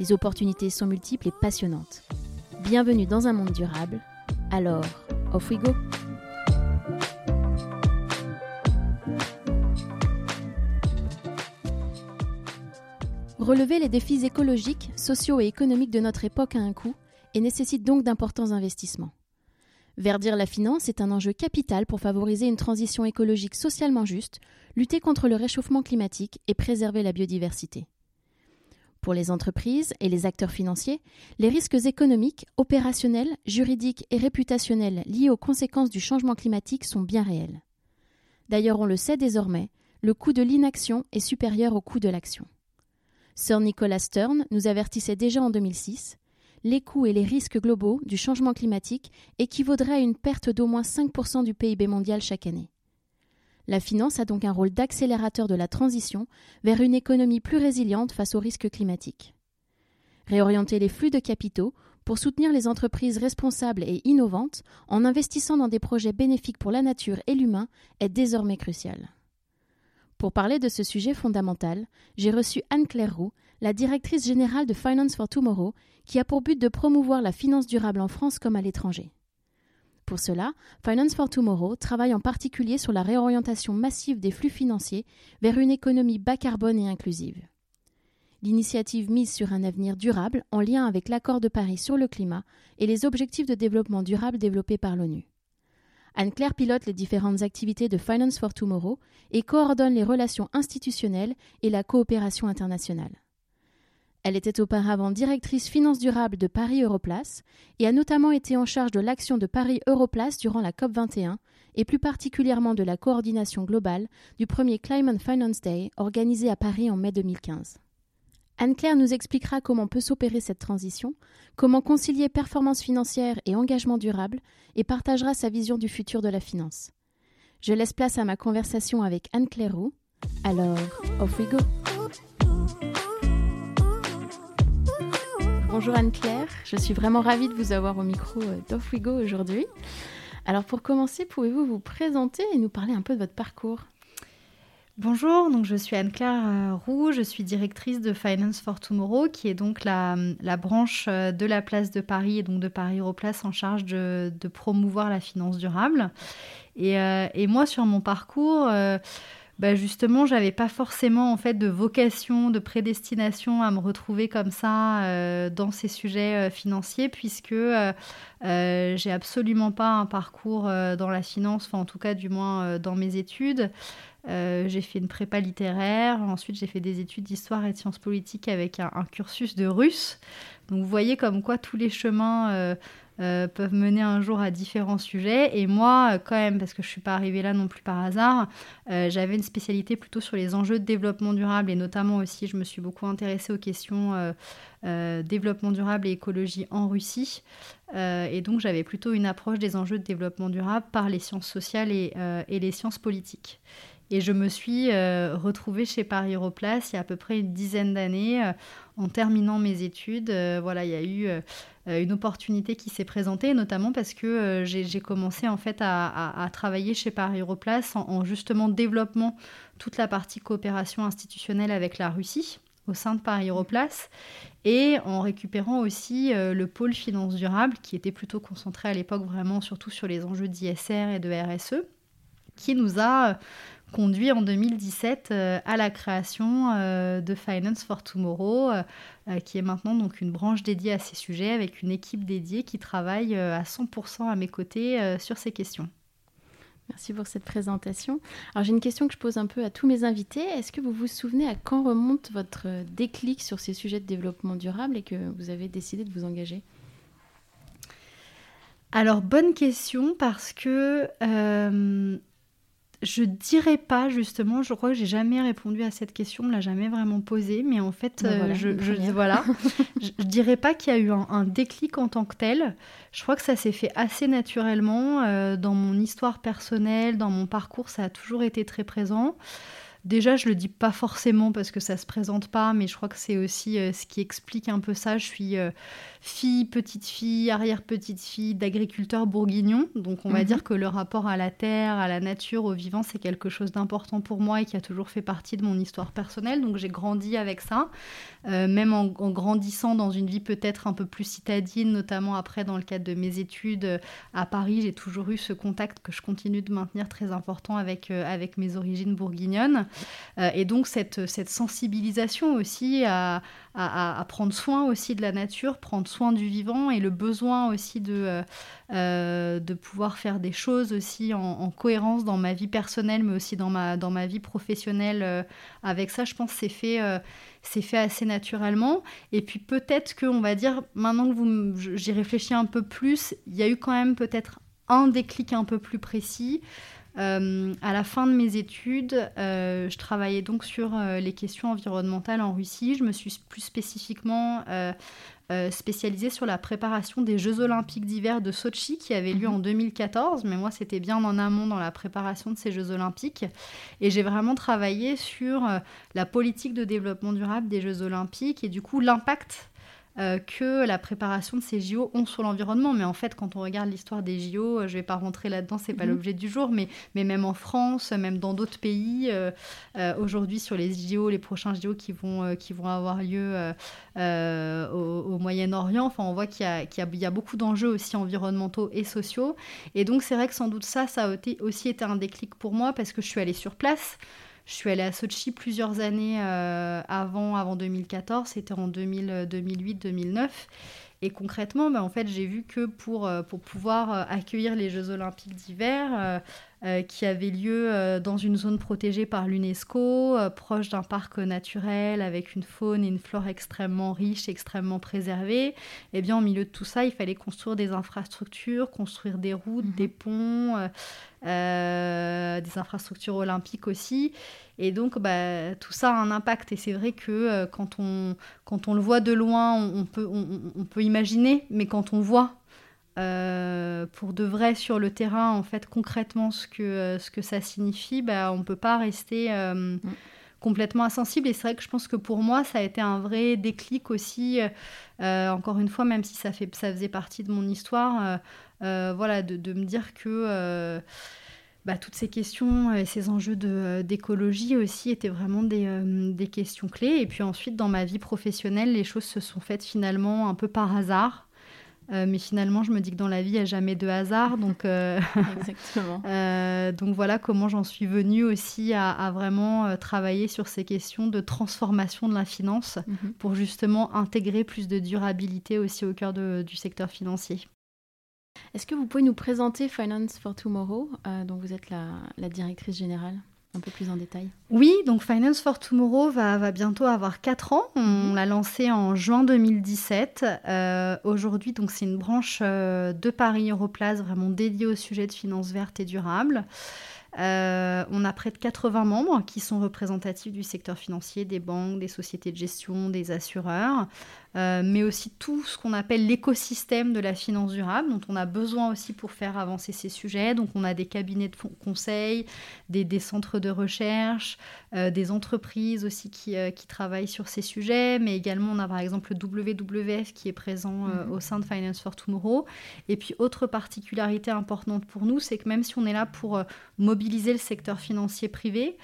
Les opportunités sont multiples et passionnantes. Bienvenue dans un monde durable. Alors, off we go! Relever les défis écologiques, sociaux et économiques de notre époque a un coût et nécessite donc d'importants investissements. Verdir la finance est un enjeu capital pour favoriser une transition écologique socialement juste, lutter contre le réchauffement climatique et préserver la biodiversité. Pour les entreprises et les acteurs financiers, les risques économiques, opérationnels, juridiques et réputationnels liés aux conséquences du changement climatique sont bien réels. D'ailleurs, on le sait désormais, le coût de l'inaction est supérieur au coût de l'action. Sir Nicholas Stern nous avertissait déjà en 2006 les coûts et les risques globaux du changement climatique équivaudraient à une perte d'au moins 5% du PIB mondial chaque année. La finance a donc un rôle d'accélérateur de la transition vers une économie plus résiliente face aux risques climatiques. Réorienter les flux de capitaux pour soutenir les entreprises responsables et innovantes en investissant dans des projets bénéfiques pour la nature et l'humain est désormais crucial. Pour parler de ce sujet fondamental, j'ai reçu Anne-Claire Roux, la directrice générale de Finance for Tomorrow, qui a pour but de promouvoir la finance durable en France comme à l'étranger. Pour cela, Finance for Tomorrow travaille en particulier sur la réorientation massive des flux financiers vers une économie bas carbone et inclusive. L'initiative mise sur un avenir durable en lien avec l'accord de Paris sur le climat et les objectifs de développement durable développés par l'ONU. Anne-Claire pilote les différentes activités de Finance for Tomorrow et coordonne les relations institutionnelles et la coopération internationale. Elle était auparavant directrice finance durable de Paris Europlace et a notamment été en charge de l'action de Paris Europlace durant la COP21 et plus particulièrement de la coordination globale du premier Climate Finance Day organisé à Paris en mai 2015. Anne-Claire nous expliquera comment peut s'opérer cette transition, comment concilier performance financière et engagement durable, et partagera sa vision du futur de la finance. Je laisse place à ma conversation avec Anne-Claire Roux. Alors, off we go! Bonjour Anne-Claire, je suis vraiment ravie de vous avoir au micro euh, d'Off We Go aujourd'hui. Alors pour commencer, pouvez-vous vous présenter et nous parler un peu de votre parcours? Bonjour, donc je suis Anne-Claire euh, Roux, je suis directrice de Finance for Tomorrow, qui est donc la, branche euh, de la place de Paris et donc de Paris Europlace en charge de, promouvoir la finance durable. Et, et, moi, sur mon parcours, bah justement, j'avais pas forcément en fait de vocation, de prédestination à me retrouver comme ça euh, dans ces sujets euh, financiers, puisque euh, j'ai absolument pas un parcours dans la finance, enfin en tout cas du moins dans mes études. j'ai fait une prépa littéraire, ensuite j'ai fait des études d'histoire et de sciences politiques avec un, cursus de russe. Donc vous voyez comme quoi tous les chemins peuvent mener un jour à différents sujets. Et moi, euh, quand même, parce que je ne suis pas arrivée là non plus par hasard, euh, j'avais une spécialité plutôt sur les enjeux de développement durable et notamment aussi, je me suis beaucoup intéressée aux questions développement durable et écologie en Russie. et donc, j'avais plutôt une approche des enjeux de développement durable par les sciences sociales et, et les sciences politiques. Et je me suis retrouvée chez Paris Europlace il y a à peu près une dizaine d'années en terminant mes études. voilà, il y a eu euh, une opportunité qui s'est présentée, notamment parce que euh, j'ai commencé en fait à, travailler chez Paris Europlace en, justement développement toute la partie coopération institutionnelle avec la Russie au sein de Paris Europlace et en récupérant aussi euh, le pôle finance durable qui était plutôt concentré à l'époque vraiment surtout sur les enjeux d'ISR et de RSE qui nous a conduit en 2017 euh, à la création euh, de Finance for Tomorrow, euh, qui est maintenant donc une branche dédiée à ces sujets avec une équipe dédiée qui travaille à 100% à mes côtés sur ces questions. Merci pour cette présentation. Alors j'ai une question que je pose un peu à tous mes invités. Est-ce que vous vous souvenez à quand remonte votre déclic sur ces sujets de développement durable et que vous avez décidé de vous engager? Alors, bonne question parce que je dirais pas justement, je crois que j'ai jamais répondu à cette question, on me l'a jamais vraiment posée, mais en fait, Ben voilà, euh, je, voilà, je, je dirais pas qu'il y a eu un, un déclic en tant que tel. Je crois que ça s'est fait assez naturellement euh, dans mon histoire personnelle, dans mon parcours, ça a toujours été très présent. Déjà, je le dis pas forcément parce que ça se présente pas, mais je crois que c'est aussi euh, ce qui explique un peu ça. Je suis euh, fille, petite fille, arrière petite fille d'agriculteurs bourguignons, donc on va Mhm. dire que le rapport à la terre, à la nature, au vivant, c'est quelque chose d'important pour moi et qui a toujours fait partie de mon histoire personnelle. Donc j'ai grandi avec ça, Euh, même en, en grandissant dans une vie peut-être un peu plus citadine, notamment après dans le cadre de mes études à Paris, j'ai toujours eu ce contact que je continue de maintenir très important avec, avec mes origines bourguignonnes. Euh, et donc cette, cette sensibilisation aussi à, à- prendre soin aussi de la nature, prendre soin du vivant et le besoin aussi de, euh, euh, de pouvoir faire des choses aussi en, en cohérence dans ma vie personnelle, mais aussi dans ma, dans ma vie professionnelle. avec ça, je pense c'est fait, c'est fait assez naturellement. Et puis peut-être que, on va dire, maintenant que j'y réfléchis un peu plus, il y a eu quand même peut-être un déclic un peu plus précis. Euh, à la fin de mes études, euh, je travaillais donc sur euh, les questions environnementales en Russie. Je me suis plus spécifiquement euh, spécialisée sur la préparation des Jeux olympiques d'hiver de Sochi qui avaient lieu Mhm. en 2014. Mais moi, c'était bien en amont dans la préparation de ces Jeux olympiques. Et j'ai vraiment travaillé sur la politique de développement durable des Jeux olympiques et du coup l'impact que la préparation de ces JO ont sur l'environnement. Mais en fait, quand on regarde l'histoire des JO, euh, je vais pas rentrer là-dedans, c'est pas Mhm. l'objet du jour, mais, mais même en France, même dans d'autres pays, euh, euh, aujourd'hui sur les JO, les prochains JO qui vont, euh, qui vont avoir lieu euh, euh, au, au Moyen-Orient, enfin, on voit qu'il y a, y y beaucoup d'enjeux aussi environnementaux et sociaux. Et donc, c'est vrai que sans doute ça, ça a été- aussi été un déclic pour moi parce que je suis allée sur place. Je suis allée à Sochi plusieurs années euh, avant, avant 2014, c'était en 2000, 2008, 2009. Et concrètement, ben, en fait, j'ai vu que pour, euh, pouvoir euh, accueillir les Jeux Olympiques d'hiver, qui avaient lieu euh, dans une zone protégée par l'UNESCO, euh, proche d'un parc naturel, avec une faune et une flore extrêmement riches, extrêmement préservées, eh bien, au milieu de tout ça, il fallait construire des infrastructures, construire des routes, Mhm. des ponts, euh, euh, des infrastructures olympiques aussi. Et donc, bah, tout ça a un impact. Et c'est vrai que euh, quand, on, quand on le voit de loin, on, on peut, on peut imaginer, mais quand on voit euh, pour de vrai sur le terrain, en fait, concrètement, ce que, euh, ce que ça signifie, bah, on ne peut pas rester euh, complètement insensible. Et c'est vrai que je pense que pour moi, ça a été un vrai déclic aussi. euh, encore une fois, même si ça, fait, ça faisait partie de mon histoire, voilà, de, de me dire que bah, toutes ces questions et ces enjeux d'écologie aussi étaient vraiment des, euh, des questions clés. Et puis ensuite, dans ma vie professionnelle, les choses se sont faites finalement un peu par hasard. Euh, mais finalement, je me dis que dans la vie, il n'y a jamais de hasard. Donc, euh, Exactement. euh, donc voilà comment j'en suis venue aussi à, à vraiment travailler sur ces questions de transformation de la finance Mhm. pour justement intégrer plus de durabilité aussi au cœur de- du secteur financier. Est-ce que vous pouvez nous présenter Finance for Tomorrow, dont vous êtes la, la directrice générale, un peu plus en détail Oui, donc Finance for Tomorrow va, va bientôt avoir 4 ans. On l'a lancé en juin 2017. Euh, Aujourd'hui, donc c'est une branche euh, de Paris Europlace vraiment dédiée au sujet de finances vertes et durables. Euh, on a près de 80 membres qui sont représentatifs du secteur financier, des banques, des sociétés de gestion, des assureurs, euh, mais aussi tout ce qu'on appelle l'écosystème de la finance durable, dont on a besoin aussi pour faire avancer ces sujets. Donc on a des cabinets de conseil, des, des centres de recherche, euh, des entreprises aussi qui, euh, qui travaillent sur ces sujets, mais également on a par exemple le WWF qui est présent Mhm. au sein de Finance for Tomorrow. Et puis autre particularité importante pour nous, c'est que même si on est là pour mobiliser le secteur financier privé,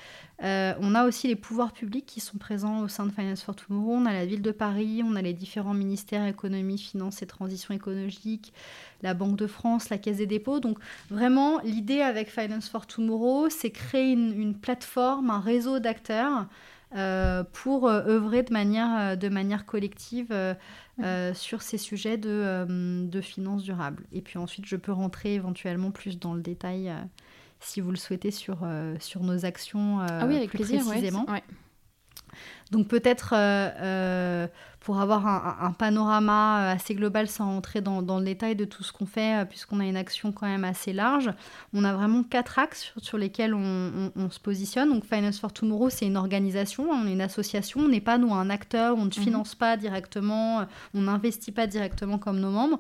euh, on a aussi les pouvoirs publics qui sont présents au sein de Finance for Tomorrow. On a la ville de Paris, on a les différents ministères économie, finances et transition écologique, la Banque de France, la Caisse des dépôts. Donc vraiment, l'idée avec Finance for Tomorrow, c'est créer une, une plateforme, un réseau d'acteurs euh, pour euh, œuvrer de manière, de manière collective euh, sur ces sujets de, de finances durables. Et puis ensuite, je peux rentrer éventuellement plus dans le détail. Si vous le souhaitez, sur, euh, sur nos actions euh, Ah oui, avec plus plaisir. précisément. ouais. Donc peut-être euh, euh, pour avoir un, panorama assez global sans rentrer dans, le détail de tout ce qu'on fait, puisqu'on a une action quand même assez large, on a vraiment quatre axes sur, lesquels on, se positionne. Donc Finance for Tomorrow, c'est une organisation, on est une association, on n'est pas nous un acteur, on ne mhm. finance pas directement, on n'investit pas directement comme nos membres.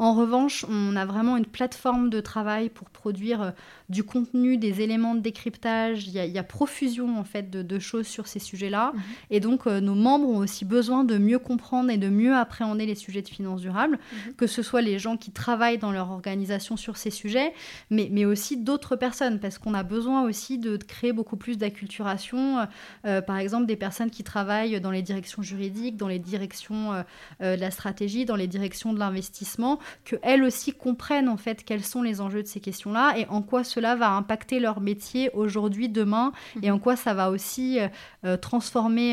En revanche, on a vraiment une plateforme de travail pour produire du contenu, des éléments de décryptage. Il y a, profusion en fait de, choses sur ces sujets-là. Mhm. Et donc, euh, nos membres ont aussi besoin de mieux comprendre et de mieux appréhender les sujets de finances durables, mhm. que ce soit les gens qui travaillent dans leur organisation sur ces sujets, mais, mais aussi d'autres personnes, parce qu'on a besoin aussi de, créer beaucoup plus d'acculturation. Euh, euh, par exemple, des personnes qui travaillent dans les directions juridiques, dans les directions de la stratégie, dans les directions de l'investissement, qu'elles aussi comprennent en fait quels sont les enjeux de ces questions-là et en quoi cela va impacter leur métier aujourd'hui, demain, et en quoi ça va aussi euh,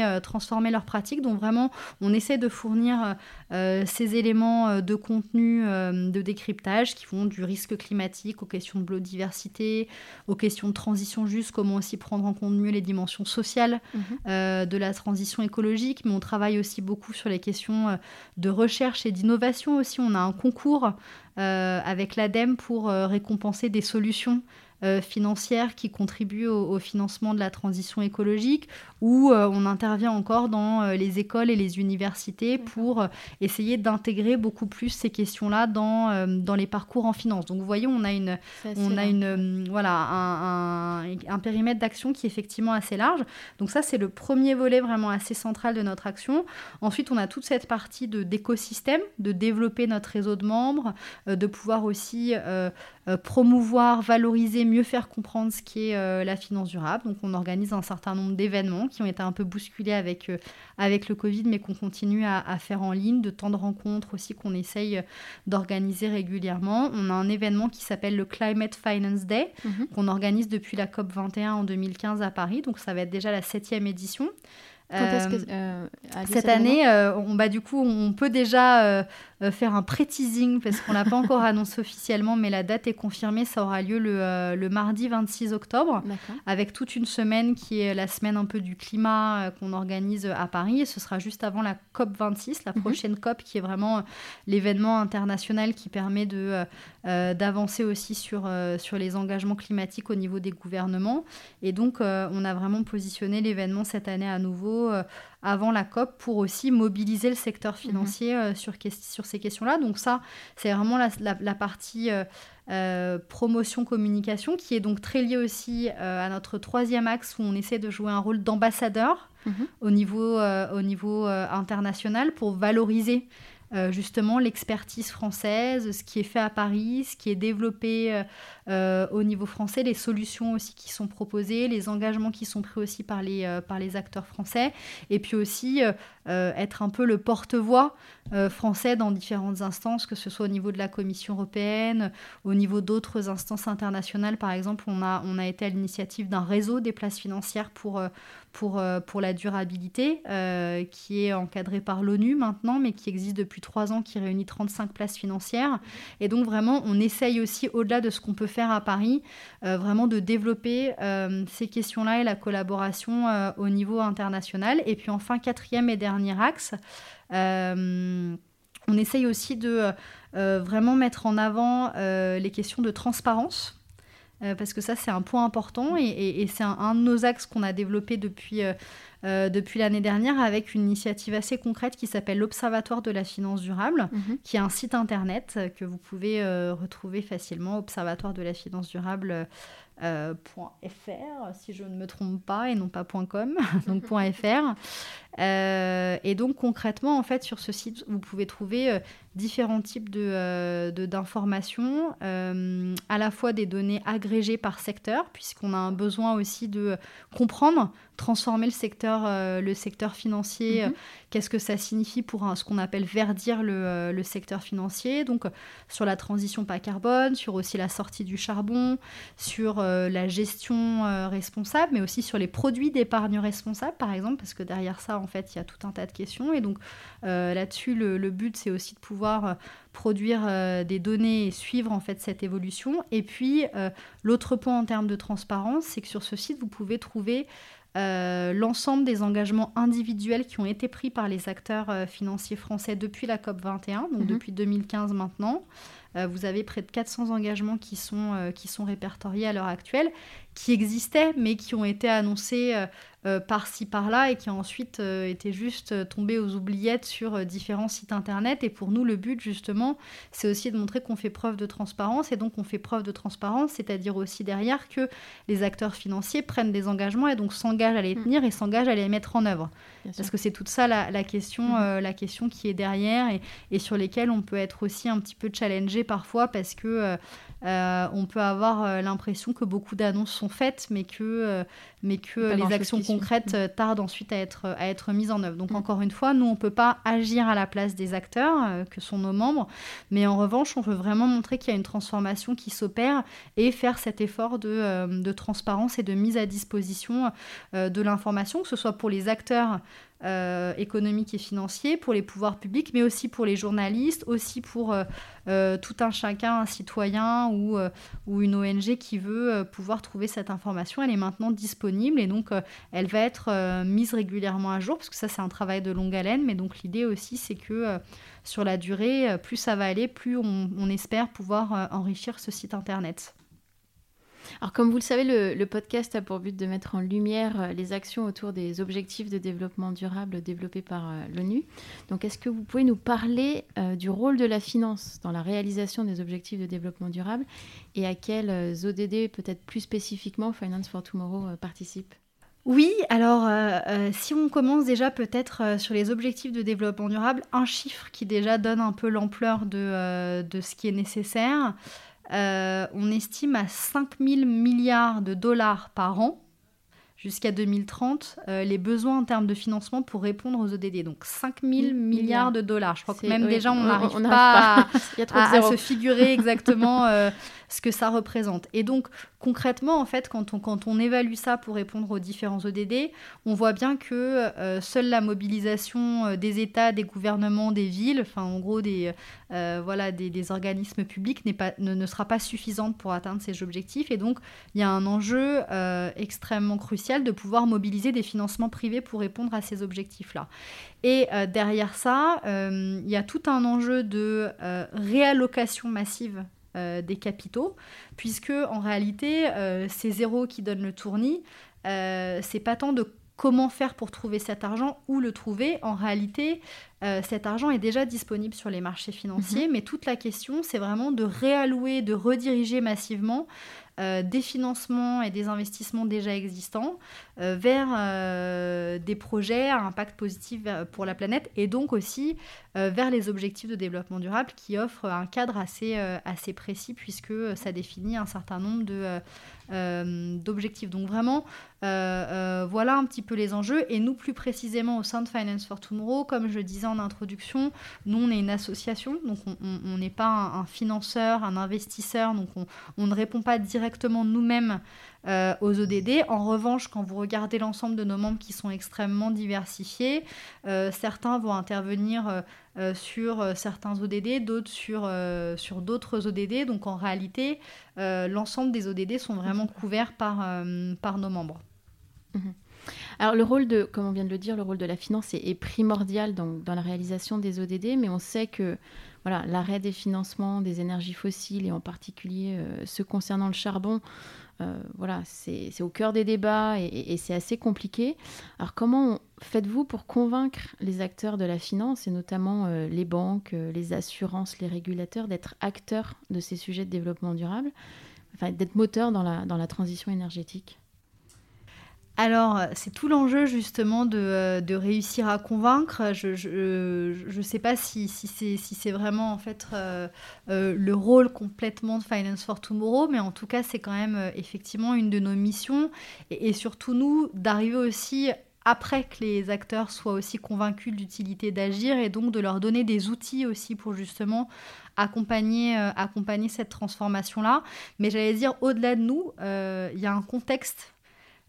transformer, euh, transformer leur pratique. Donc vraiment, on essaie de fournir ces éléments de contenu, de décryptage qui vont du risque climatique aux questions de biodiversité, aux questions de transition juste, comment aussi prendre en compte mieux les dimensions sociales mhm. de la transition écologique, mais on travaille aussi beaucoup sur les questions de recherche et d'innovation aussi. On a un concours avec l'ADEME pour récompenser des solutions euh, financières qui contribuent au, financement de la transition écologique, ou euh, on intervient encore dans euh, les écoles et les universités pour essayer d'intégrer beaucoup plus ces questions-là dans, dans les parcours en finance. Donc vous voyez, on a, une, on a une, voilà, un, un, périmètre d'action qui est effectivement assez large. Donc ça, c'est le premier volet vraiment assez central de notre action. Ensuite, on a toute cette partie d'écosystème, de, développer notre réseau de membres, de pouvoir aussi promouvoir, valoriser, mieux faire comprendre ce qu'est euh, la finance durable. Donc on organise un certain nombre d'événements qui ont été un peu bousculés avec, euh, avec le Covid, mais qu'on continue à, faire en ligne, de temps de rencontres aussi qu'on essaye euh, d'organiser régulièrement. On a un événement qui s'appelle le Climate Finance Day, mhm. qu'on organise depuis la COP 21 en 2015 à Paris. Donc ça va être déjà la septième édition. cette année, on, bah, du coup, on peut déjà euh, faire un pré-teasing parce qu'on l'a pas encore annoncé officiellement, mais la date est confirmée. Ça aura lieu le, euh, le mardi 26 octobre, avec toute une semaine qui est la semaine un peu du climat euh, qu'on organise à Paris. Et ce sera juste avant la COP 26, la mhm. prochaine COP, qui est vraiment l'événement international qui permet de d'avancer aussi sur, sur les engagements climatiques au niveau des gouvernements. Et donc, on a vraiment positionné l'événement cette année à nouveau avant la COP pour aussi mobiliser le secteur mhm. financier euh, sur, sur ces questions-là. Donc ça, c'est vraiment la, partie euh, euh, promotion-communication qui est donc très liée aussi à notre troisième axe où on essaie de jouer un rôle d'ambassadeur mhm. au niveau, au niveau international pour valoriser justement l'expertise française, ce qui est fait à Paris, ce qui est développé euh, au niveau français, les solutions aussi qui sont proposées, les engagements qui sont pris aussi par les, euh, par les acteurs français, et puis aussi euh, être un peu le porte-voix français dans différentes instances, que ce soit au niveau de la Commission européenne, au niveau d'autres instances internationales. Par exemple, on a, on a été à l'initiative d'un réseau des places financières pour, pour, pour la durabilité, qui est encadré par l'ONU maintenant, mais qui existe depuis trois ans, qui réunit 35 places financières. Et donc vraiment, on essaye aussi, au-delà de ce qu'on peut faire à Paris, euh, vraiment de développer euh, ces questions-là et la collaboration euh, au niveau international. Et puis enfin, quatrième et dernier axe, on essaye aussi de vraiment mettre en avant les questions de transparence. Parce que ça, c'est un point important et, c'est un, de nos axes qu'on a développé depuis, depuis l'année dernière avec une initiative assez concrète qui s'appelle l'Observatoire de la finance durable, mhm. qui est un site internet que vous pouvez retrouver facilement, observatoire de la finance durable euh, .fr, si je ne me trompe pas, et non pas .com, donc .fr. Euh, et donc concrètement, en fait, sur ce site, vous pouvez trouver euh, différents types de, d'informations, à la fois des données agrégées par secteur, puisqu'on a un besoin aussi de comprendre, transformer le secteur, le secteur financier, mhm. qu'est-ce que ça signifie pour ce qu'on appelle verdir le, le, secteur financier, donc sur la transition pas carbone, sur aussi la sortie du charbon, sur euh, la gestion euh, responsable, mais aussi sur les produits d'épargne responsable, par exemple, parce que derrière ça, en fait, il y a tout un tas de questions. Et donc euh, là-dessus, le, but, c'est aussi de pouvoir produire des données et suivre en fait cette évolution. Et puis, l'autre point en termes de transparence, c'est que sur ce site, vous pouvez trouver l'ensemble des engagements individuels qui ont été pris par les acteurs financiers français depuis la COP 21, donc mhm. depuis 2015 maintenant. vous avez près de 400 engagements qui sont, qui sont répertoriés à l'heure actuelle, qui existaient, mais qui ont été annoncés euh, par-ci par-là et qui ensuite euh, été juste euh, tombé aux oubliettes sur différents sites internet. Et pour nous, le but justement, c'est aussi de montrer qu'on fait preuve de transparence et donc on fait preuve de transparence, c'est-à-dire aussi derrière que les acteurs financiers prennent des engagements et donc s'engagent à les mm. tenir et s'engagent à les mettre en œuvre. Parce que c'est toute ça la, question, mm. la question qui est derrière et, et, sur lesquelles on peut être aussi un petit peu challengé parfois parce que on peut avoir l'impression que beaucoup d'annonces sont faites, mais que, mais que les actions concrètes euh, tardent ensuite à être, à être mises en œuvre. Donc, mm. encore une fois, nous, on ne peut pas agir à la place des acteurs, euh, que sont nos membres, mais en revanche, on veut vraiment montrer qu'il y a une transformation qui s'opère et faire cet effort de, euh, de, transparence et de mise à disposition de l'information, que ce soit pour les acteurs euh, économiques et financiers, pour les pouvoirs publics, mais aussi pour les journalistes, aussi pour euh, euh, tout un chacun, un citoyen ou une ONG qui veut pouvoir trouver cette information. Elle est maintenant disponible et donc elle va être mise régulièrement à jour, parce que ça c'est un travail de longue haleine, mais donc l'idée aussi c'est que sur la durée, plus ça va aller, plus on espère pouvoir enrichir ce site internet. Alors comme vous le savez, le, podcast a pour but de mettre en lumière euh, les actions autour des objectifs de développement durable développés par euh, l'ONU. Donc est-ce que vous pouvez nous parler euh, du rôle de la finance dans la réalisation des objectifs de développement durable et à quels ODD peut-être plus spécifiquement Finance for Tomorrow participe? Oui, alors si on commence déjà peut-être sur les objectifs de développement durable, un chiffre qui déjà donne un peu l'ampleur de, de, ce qui est nécessaire, euh, on estime à 5 000 milliards de dollars par an jusqu'à 2030 euh, les besoins en termes de financement pour répondre aux ODD. Donc 5 000 milliards de dollars. Je crois que même déjà on n'arrive pas, À, se figurer exactement euh, ce que ça représente. Et donc concrètement, en fait, quand on, quand on évalue ça pour répondre aux différents ODD, on voit bien que euh, seule la mobilisation euh, des États, des gouvernements, des villes, enfin en gros des, euh, voilà, des, organismes publics pas, ne, sera pas suffisante pour atteindre ces objectifs. Et donc, il y a un enjeu extrêmement crucial de pouvoir mobiliser des financements privés pour répondre à ces objectifs-là. Et derrière ça, il y a tout un enjeu de réallocation massive euh, des capitaux, puisque en réalité, euh, c'est zéro qui donne le tournis. Euh, c'est pas tant de comment faire pour trouver cet argent, où le trouver. En réalité, cet argent est déjà disponible sur les marchés financiers, mhm. mais toute la question, c'est vraiment de réallouer, de rediriger massivement euh, des financements et des investissements déjà existants euh, vers euh, des projets à impact positif pour la planète et donc aussi vers les objectifs de développement durable qui offrent un cadre assez, précis puisque ça définit un certain nombre de, d'objectifs. Donc vraiment, voilà un petit peu les enjeux. Et nous, plus précisément au sein de Finance for Tomorrow, comme je disais en introduction, nous, on est une association, donc on n'est pas un, financeur, un investisseur, donc on, on ne répond pas directement directement nous-mêmes euh, aux ODD. En revanche, quand vous regardez l'ensemble de nos membres qui sont extrêmement diversifiés, euh, certains vont intervenir euh, sur certains ODD, d'autres sur, sur d'autres ODD. Donc en réalité, l'ensemble des ODD sont vraiment couverts par, par nos membres. Mhm. Alors le rôle de, comme on vient de le dire, le rôle de la finance est, primordial dans, la réalisation des ODD, mais on sait que voilà, l'arrêt des financements des énergies fossiles et en particulier euh, ceux concernant le charbon, euh, voilà, c'est au cœur des débats et, c'est assez compliqué. Alors comment faites-vous pour convaincre les acteurs de la finance et notamment euh, les banques, les assurances, les régulateurs d'être acteurs de ces sujets de développement durable, enfin, d'être moteurs dans la transition énergétique? Alors, c'est tout l'enjeu justement de, euh, réussir à convaincre. Je ne sais pas si, c'est vraiment en fait euh, euh, le rôle complètement de Finance for Tomorrow, mais en tout cas, c'est quand même effectivement une de nos missions. Et, surtout, nous, d'arriver aussi après que les acteurs soient aussi convaincus de l'utilité d'agir et donc de leur donner des outils aussi pour justement accompagner cette transformation-là. Mais j'allais dire, au-delà de nous, il y a un contexte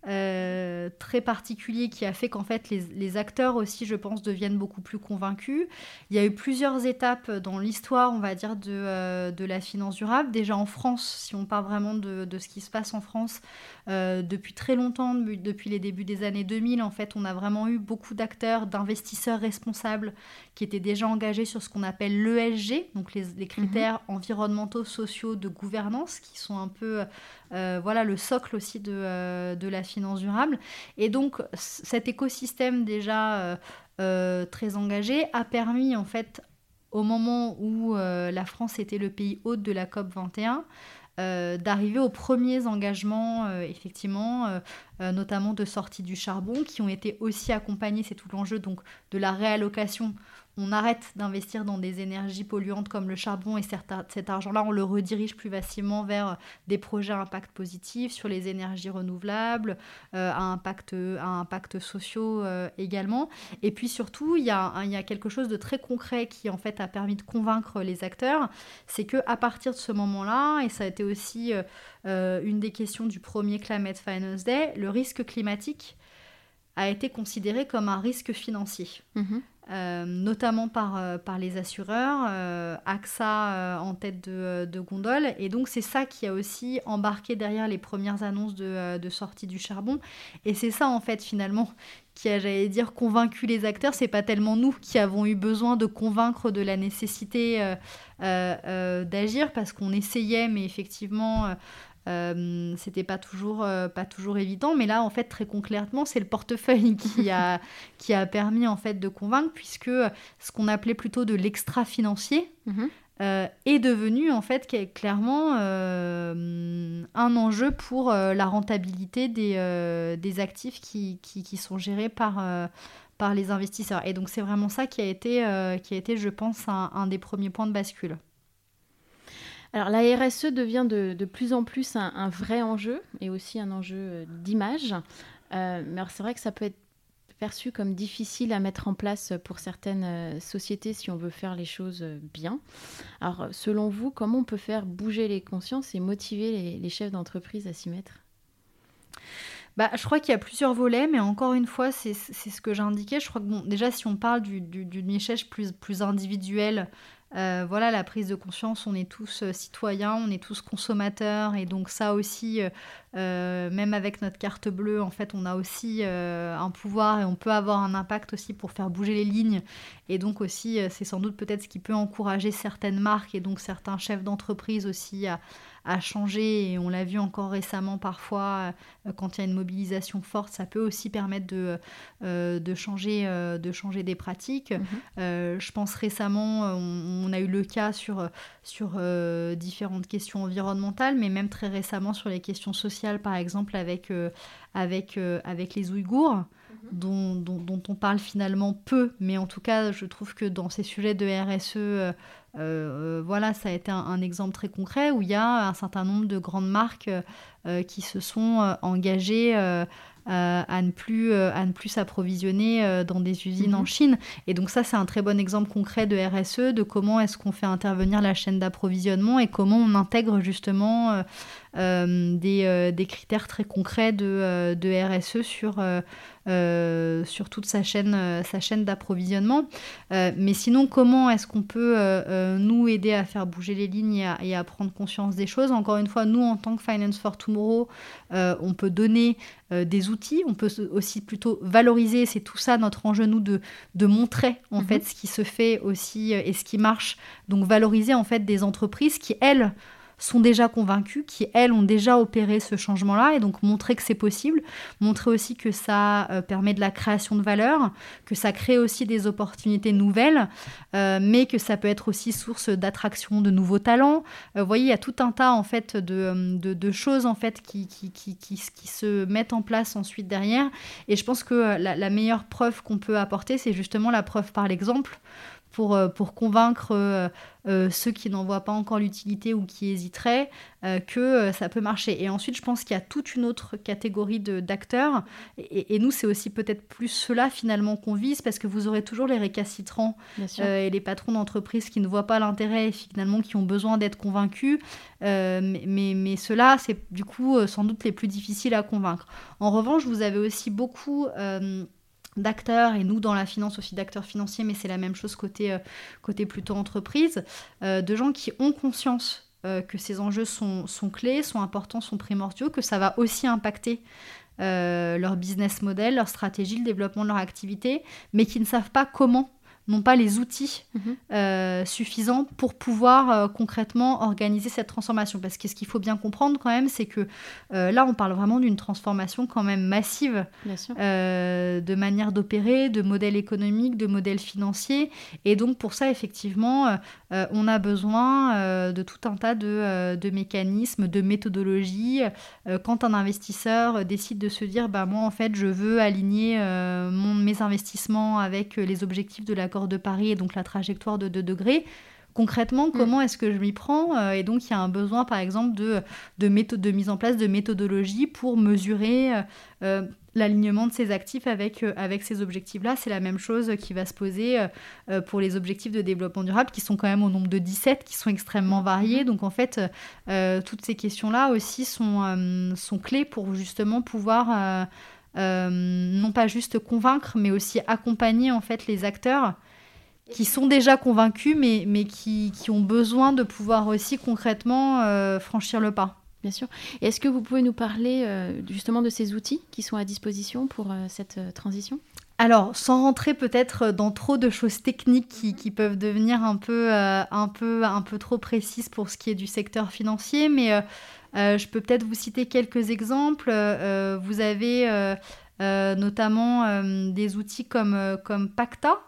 euh, très particulier qui a fait qu'en fait les, acteurs aussi, je pense, deviennent beaucoup plus convaincus. Il y a eu plusieurs étapes dans l'histoire, on va dire, de, euh, la finance durable. Déjà en France, si on parle vraiment de, de ce qui se passe en France, euh, depuis très longtemps, depuis les débuts des années 2000, en fait, on a vraiment eu beaucoup d'acteurs, d'investisseurs responsables qui étaient déjà engagés sur ce qu'on appelle l'ESG, donc les, les critères mhm. environnementaux, sociaux, de gouvernance, qui sont un peu euh, voilà le socle aussi de, euh, de, la finance durable. Et donc cet écosystème déjà euh, très engagé a permis en fait au moment où la France était le pays hôte de la COP 21 d'arriver aux premiers engagements, effectivement, notamment de sortie du charbon, qui ont été aussi accompagnés, c'est tout l'enjeu donc de la réallocation on arrête d'investir dans des énergies polluantes comme le charbon et cet argent-là, on le redirige plus facilement vers des projets à impact positif sur les énergies renouvelables, euh, à, impact, à impact sociaux euh, également. Et puis surtout, il y, a, quelque chose de très concret qui en fait a permis de convaincre les acteurs, c'est que à partir de ce moment-là, et ça a été aussi euh, une des questions du premier Climate Finance Day, le risque climatique a été considéré comme un risque financier. Mm-hmm. Euh, notamment par, euh, par les assureurs, euh, AXA en tête de, de, gondole. Et donc c'est ça qui a aussi embarqué derrière les premières annonces de, de sortie du charbon. Et c'est ça en fait finalement qui a, j'allais dire, convaincu les acteurs. C'est pas tellement nous qui avons eu besoin de convaincre de la nécessité d'agir parce qu'on essayait, mais effectivement euh, c'était pas toujours, euh, pas toujours évident, mais là, en fait, très concrètement, c'est le portefeuille qui a, qui a permis en fait de convaincre, puisque ce qu'on appelait plutôt de l'extra-financier mhm. euh, est devenu en fait clairement un enjeu pour la rentabilité des, des actifs qui, qui, qui, sont gérés par, par les investisseurs. Et donc, c'est vraiment ça qui a été, qui a été je pense, un des premiers points de bascule. Alors la RSE devient de, plus en plus un, vrai enjeu et aussi un enjeu euh, d'image. Euh, mais c'est vrai que ça peut être perçu comme difficile à mettre en place pour certaines euh, sociétés si on veut faire les choses bien. Alors selon vous, comment on peut faire bouger les consciences et motiver les, chefs d'entreprise à s'y mettre? Bah, je crois qu'il y a plusieurs volets, mais encore une fois, c'est ce que j'ai indiqué. Je crois que bon, déjà, si on parle du, du, plus, plus individuel, euh, voilà, la prise de conscience, on est tous euh, citoyens, on est tous consommateurs, et donc ça aussi, euh, même avec notre carte bleue, en fait, on a aussi un pouvoir et on peut avoir un impact aussi pour faire bouger les lignes. Et donc aussi, c'est sans doute peut-être ce qui peut encourager certaines marques et donc certains chefs d'entreprise aussi a changé et on l'a vu encore récemment parfois euh, quand il y a une mobilisation forte, ça peut aussi permettre de, euh, de, changer, euh, de changer des pratiques. Mhm. je pense récemment, on, a eu le cas sur, sur différentes questions environnementales, mais même très récemment sur les questions sociales, par exemple avec, avec, avec les Ouïghours. Dont, dont, on parle finalement peu, mais en tout cas, je trouve que dans ces sujets de RSE, euh, euh, voilà, ça a été un, exemple très concret où il y a un certain nombre de grandes marques euh, qui se sont engagées à ne plus, à ne plus s'approvisionner dans des usines en mhm. Chine. Et donc ça, c'est un très bon exemple concret de RSE, de comment est-ce qu'on fait intervenir la chaîne d'approvisionnement et comment on intègre justement des, des, critères très concrets de, de RSE sur euh, sur toute sa chaîne, euh, sa chaîne d'approvisionnement. Euh, mais sinon, comment est-ce qu'on peut nous aider à faire bouger les lignes et à, prendre conscience des choses? Encore une fois, nous, en tant que Finance for Tomorrow, on peut donner des outils, on peut aussi plutôt valoriser, c'est tout ça notre enjeu, nous, de, de montrer en mhm. fait ce qui se fait aussi et ce qui marche. Donc valoriser en fait des entreprises qui, elles, sont déjà convaincus, qui elles ont déjà opéré ce changement-là, et donc montrer que c'est possible, montrer aussi que ça euh, permet de la création de valeur, que ça crée aussi des opportunités nouvelles, euh, mais que ça peut être aussi source d'attraction de nouveaux talents. Euh, vous voyez, il y a tout un tas en fait de, de, choses en fait qui, qui, qui, qui, se mettent en place ensuite derrière, et je pense que la meilleure preuve qu'on peut apporter, c'est justement la preuve par l'exemple pour, euh, pour convaincre euh, euh, ceux qui n'en voient pas encore l'utilité ou qui hésiteraient que ça peut marcher. Et ensuite, je pense qu'il y a toute une autre catégorie d'acteurs. Et, nous, c'est aussi peut-être plus cela finalement qu'on vise parce que vous aurez toujours les récalcitrants et les patrons d'entreprise qui ne voient pas l'intérêt et finalement qui ont besoin d'être convaincus. mais, mais, mais ceux-là, c'est du coup sans doute les plus difficiles à convaincre. En revanche, vous avez aussi beaucoup d'acteurs et nous dans la finance aussi d'acteurs financiers mais c'est la même chose côté, euh, côté plutôt entreprise euh, de gens qui ont conscience euh, que ces enjeux sont, sont, clés, sont importants, sont primordiaux, que ça va aussi impacter leur business model, leur stratégie, le développement de leur activité, mais qui ne savent pas comment n'ont pas les outils mhm. euh, suffisants pour pouvoir euh, concrètement organiser cette transformation. Parce que ce qu'il faut bien comprendre quand même, c'est que euh, là, on parle vraiment d'une transformation quand même massive de manière d'opérer, de modèle économique, de modèle financier. Et donc pour ça, effectivement, on a besoin de tout un tas de, de mécanismes, de méthodologies. quand un investisseur décide de se dire, bah, moi en fait, je veux aligner mon, mes investissements avec les objectifs de la de Paris et donc la trajectoire de 2 degrés. Concrètement, mm. comment est-ce que je m'y prends euh, Et donc, il y a un besoin, par exemple, de, de, méthode, de mise en place de méthodologie pour mesurer euh, euh, l'alignement de ces actifs avec, avec ces objectifs-là. C'est la même chose qui va se poser pour les objectifs de développement durable, qui sont quand même au nombre de 17, qui sont extrêmement mm. variés. Donc, en fait, toutes ces questions-là aussi sont, sont clés pour justement pouvoir... non pas juste convaincre, mais aussi accompagner en fait les acteurs qui sont déjà convaincus, mais, mais qui, qui, ont besoin de pouvoir aussi concrètement euh, franchir le pas. Bien sûr. Est-ce que vous pouvez nous parler euh, justement de ces outils qui sont à disposition pour euh, cette transition? Alors, sans rentrer peut-être dans trop de choses techniques qui, qui peuvent devenir un peu, un, peu, un peu trop précises pour ce qui est du secteur financier, mais je peux peut-être vous citer quelques exemples. vous avez euh, notamment euh, des outils comme, euh, comme Pacta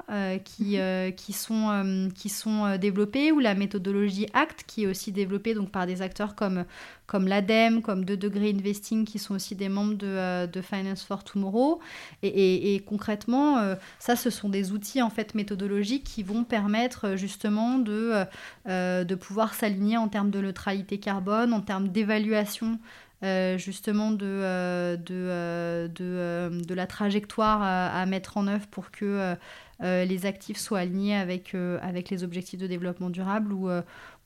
qui, mhm. qui, sont, qui sont développés ou la méthodologie ACT qui est aussi développée donc, par des acteurs comme, comme l'ADEME, comme 2 Degrés Investing qui sont aussi des membres de, de Finance for Tomorrow. Et, et, concrètement, ça, ce sont des outils en fait méthodologiques qui vont permettre justement de, de pouvoir s'aligner en termes de neutralité carbone, en termes d'évaluation euh, justement de, euh, de, euh, de, la trajectoire à, mettre en œuvre pour que les actifs soient alignés avec, avec les objectifs de développement durable ou,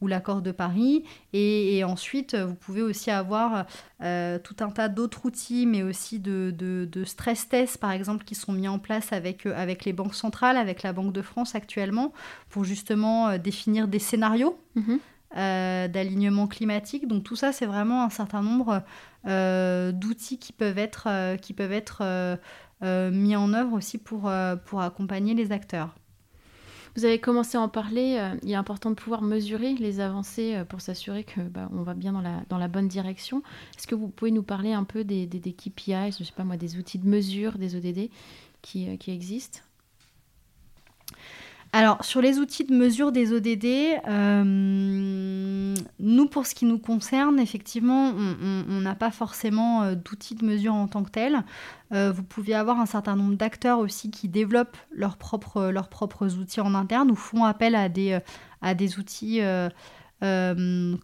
ou l'accord de Paris. Et, ensuite, vous pouvez aussi avoir tout un tas d'autres outils, mais aussi de, de, stress tests, par exemple, qui sont mis en place avec, avec les banques centrales, avec la Banque de France actuellement, pour justement définir des scénarios. Mm-hmm. Euh, d'alignement climatique. Donc tout ça, c'est vraiment un certain nombre euh, d'outils qui peuvent être, euh, mis en œuvre aussi pour, accompagner les acteurs. Vous avez commencé à en parler. il est important de pouvoir mesurer les avancées pour s'assurer que bah, on va bien dans la, bonne direction. Est-ce que vous pouvez nous parler un peu des, des, des KPIs, je sais pas moi, des outils de mesure des ODD qui existent? Alors, sur les outils de mesure des ODD, euh, nous, pour ce qui nous concerne, effectivement, on n'a pas forcément euh, d'outils de mesure en tant que tel. Euh, vous pouvez avoir un certain nombre d'acteurs aussi qui développent leurs propres, outils en interne ou font appel à des, à des outils comme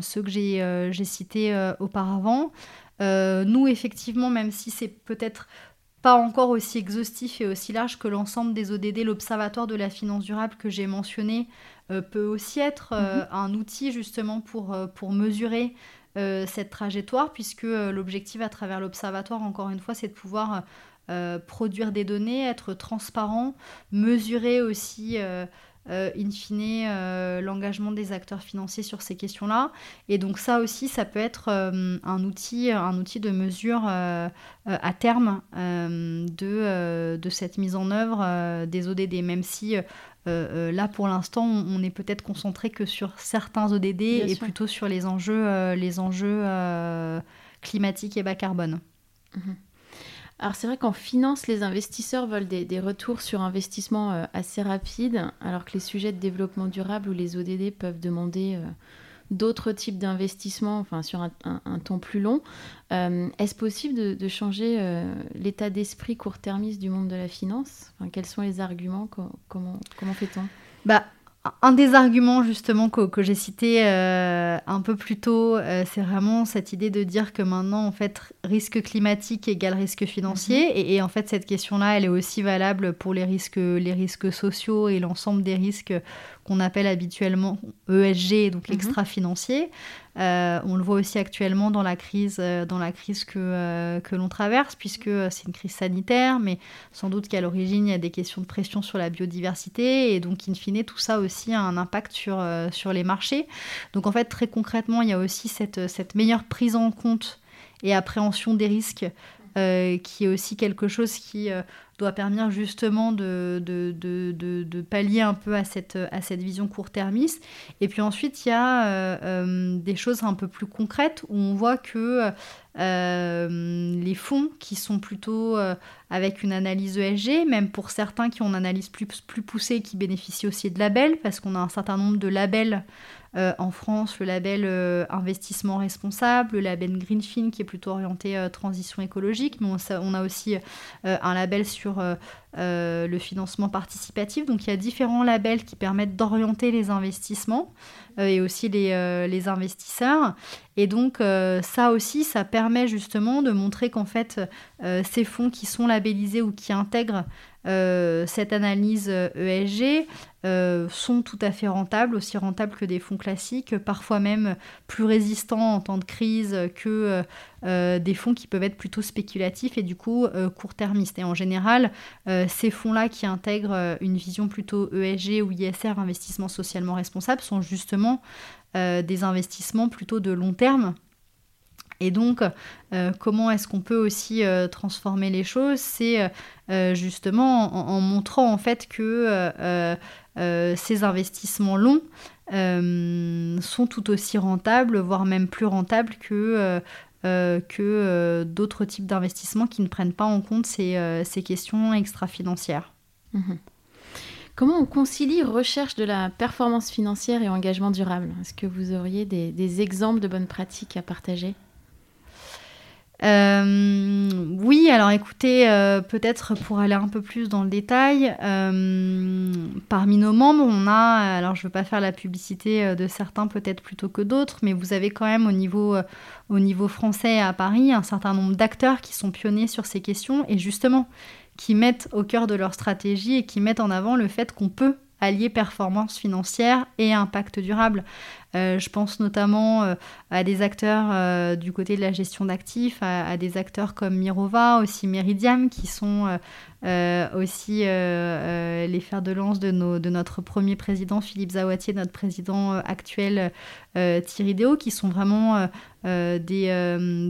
ceux que j'ai cités auparavant. nous, effectivement, même si c'est peut-être pas encore aussi exhaustif et aussi large que l'ensemble des ODD. L'Observatoire de la finance durable que j'ai mentionné euh, peut aussi être euh, mhm. un outil justement pour, euh, pour mesurer cette trajectoire, puisque l'objectif à travers l'Observatoire, encore une fois, c'est de pouvoir produire des données, être transparent, mesurer aussi euh, in fine, euh, l'engagement des acteurs financiers sur ces questions-là. Et donc ça aussi, ça peut être euh, un, outil, un outil de mesure à terme de, de cette mise en œuvre des ODD, même si là, pour l'instant, on, est peut-être concentré que sur certains ODD et plutôt sur les enjeux, les enjeux climatiques et bas carbone. Mhm. Alors c'est vrai qu'en finance, les investisseurs veulent des, retours sur investissement euh, assez rapides, alors que les sujets de développement durable ou les ODD peuvent demander euh, d'autres types d'investissements, enfin sur un, temps plus long. Est-ce possible de, changer l'état d'esprit court-termiste du monde de la finance? Quels sont les arguments? Comment, comment fait-on? Bah, un des arguments justement que, j'ai cité euh, un peu plus tôt, euh, c'est vraiment cette idée de dire que maintenant, en fait, risque climatique égale risque financier. Mhm. Et, en fait, cette question-là, elle est aussi valable pour les risques, les risques sociaux et l'ensemble des risques qu'on appelle habituellement ESG, donc mhm. l'extra-financier. Euh, on le voit aussi actuellement dans la crise, euh, dans la crise que, euh, que l'on traverse, puisque c'est une crise sanitaire, mais sans doute qu'à l'origine, il y a des questions de pression sur la biodiversité, et donc, in fine, tout ça aussi a un impact sur, sur les marchés. Donc, en fait, très concrètement, il y a aussi cette, cette meilleure prise en compte et appréhension des risques qui est aussi quelque chose qui doit permettre justement de, de, de, de, pallier un peu à cette, à cette vision court-termiste. Et puis ensuite, il y a euh, euh, des choses un peu plus concrètes où on voit que euh, les fonds qui sont plutôt avec une analyse ESG, même pour certains qui ont une analyse plus, plus poussée, qui bénéficient aussi de labels, parce qu'on a un certain nombre de labels en France, le label investissement responsable, le label Greenfin qui est plutôt orienté transition écologique, mais on, a aussi un label sur le financement participatif. Donc il y a différents labels qui permettent d'orienter les investissements et aussi les, les, investisseurs. Et donc ça aussi, ça permet justement de montrer qu'en fait, ces fonds qui sont labellisés ou qui intègrent euh, cette analyse ESG euh, e euh, sont tout à fait rentables, aussi rentables que des fonds classiques, parfois même plus résistants en temps de crise que des fonds qui peuvent être plutôt spéculatifs et du coup court-termistes. Et en général, ces fonds-là qui intègrent une vision plutôt ESG ou ISR, investissement socialement responsable, sont justement des investissements plutôt de long terme et donc, euh, comment est-ce qu'on peut aussi euh, transformer les choses? C'est euh, justement en, montrant en fait que ces investissements longs sont tout aussi rentables, voire même plus rentables que, que d'autres types d'investissements qui ne prennent pas en compte ces, questions extra-financières. Mhm. Comment on concilie recherche de la performance financière et engagement durable? Est-ce que vous auriez des exemples de bonnes pratiques à partager? Oui, alors écoutez, euh, peut-être pour aller un peu plus dans le détail, euh, parmi nos membres, on a, alors je ne veux pas faire la publicité de certains peut-être plutôt que d'autres, mais vous avez quand même au niveau, au niveau français à Paris un certain nombre d'acteurs qui sont pionniers sur ces questions et justement qui mettent au cœur de leur stratégie et qui mettent en avant le fait qu'on peut allier performance financière et impact durable. Euh, je pense notamment euh, à des acteurs euh, du côté de la gestion d'actifs, à, des acteurs comme Mirova, aussi Meridiam, qui sont aussi les fers de lance de, notre premier président Philippe Zawatier, notre président actuel Thierry Deo, qui sont vraiment des,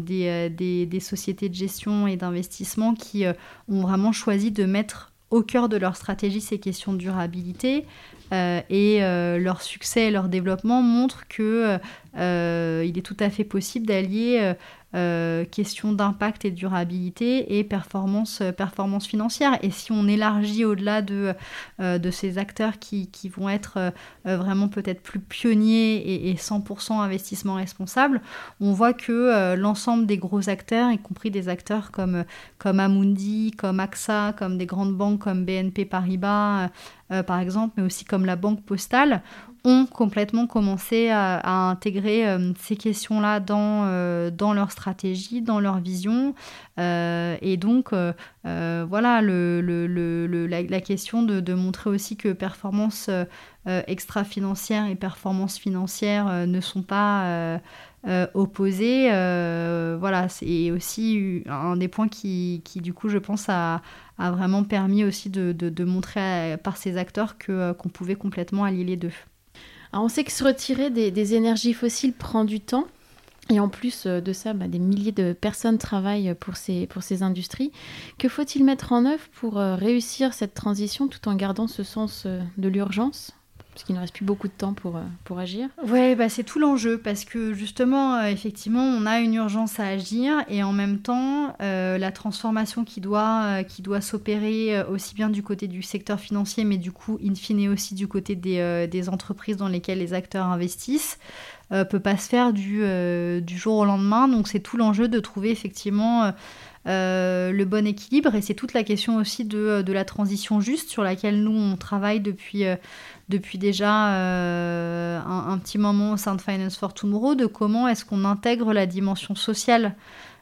des, sociétés de gestion et d'investissement qui ont vraiment choisi de mettre au cœur de leur stratégie ces questions de durabilité. Euh, et euh, leur succès et leur développement montrent que euh, il est tout à fait possible d'allier euh, question d'impact et durabilité et performance, euh, performance financière. Et si on élargit au-delà de, euh, ces acteurs qui, vont être vraiment peut-être plus pionniers et, 100% investissement responsable, on voit que l'ensemble des gros acteurs, y compris des acteurs comme, comme Amundi, comme AXA, comme des grandes banques comme BNP Paribas, par exemple, mais aussi comme la Banque Postale, ont complètement commencé à, intégrer euh, ces questions-là dans, euh, dans leur stratégie, dans leur vision. Euh, et donc, voilà, le, la, question de, montrer aussi que performance extra-financière et performance financière ne sont pas opposées. voilà, c'est aussi un des points qui, qui, du coup, je pense, a, a vraiment permis aussi de, de montrer par ces acteurs que, qu'on pouvait complètement allier les deux on sait que se retirer des, énergies fossiles prend du temps. Et en plus euh, de ça, bah, des milliers de personnes travaillent pour ces, industries. Que faut-il mettre en œuvre pour euh, réussir cette transition tout en gardant ce sens euh, de l'urgence? Parce qu'il ne reste plus beaucoup de temps pour, pour agir. Oui, bah c'est tout l'enjeu, parce que justement, effectivement, on a une urgence à agir, et en même temps, la transformation qui doit, doit s'opérer aussi bien du côté du secteur financier, mais du coup, in fine aussi du côté des, des entreprises dans lesquelles les acteurs investissent, peut pas se faire du, du jour au lendemain. Donc c'est tout l'enjeu de trouver effectivement le bon équilibre. Et c'est toute la question aussi de, de, la transition juste sur laquelle nous, on travaille depuis, depuis déjà un, un, petit moment au sein de Finance for Tomorrow, de comment est-ce qu'on intègre la dimension sociale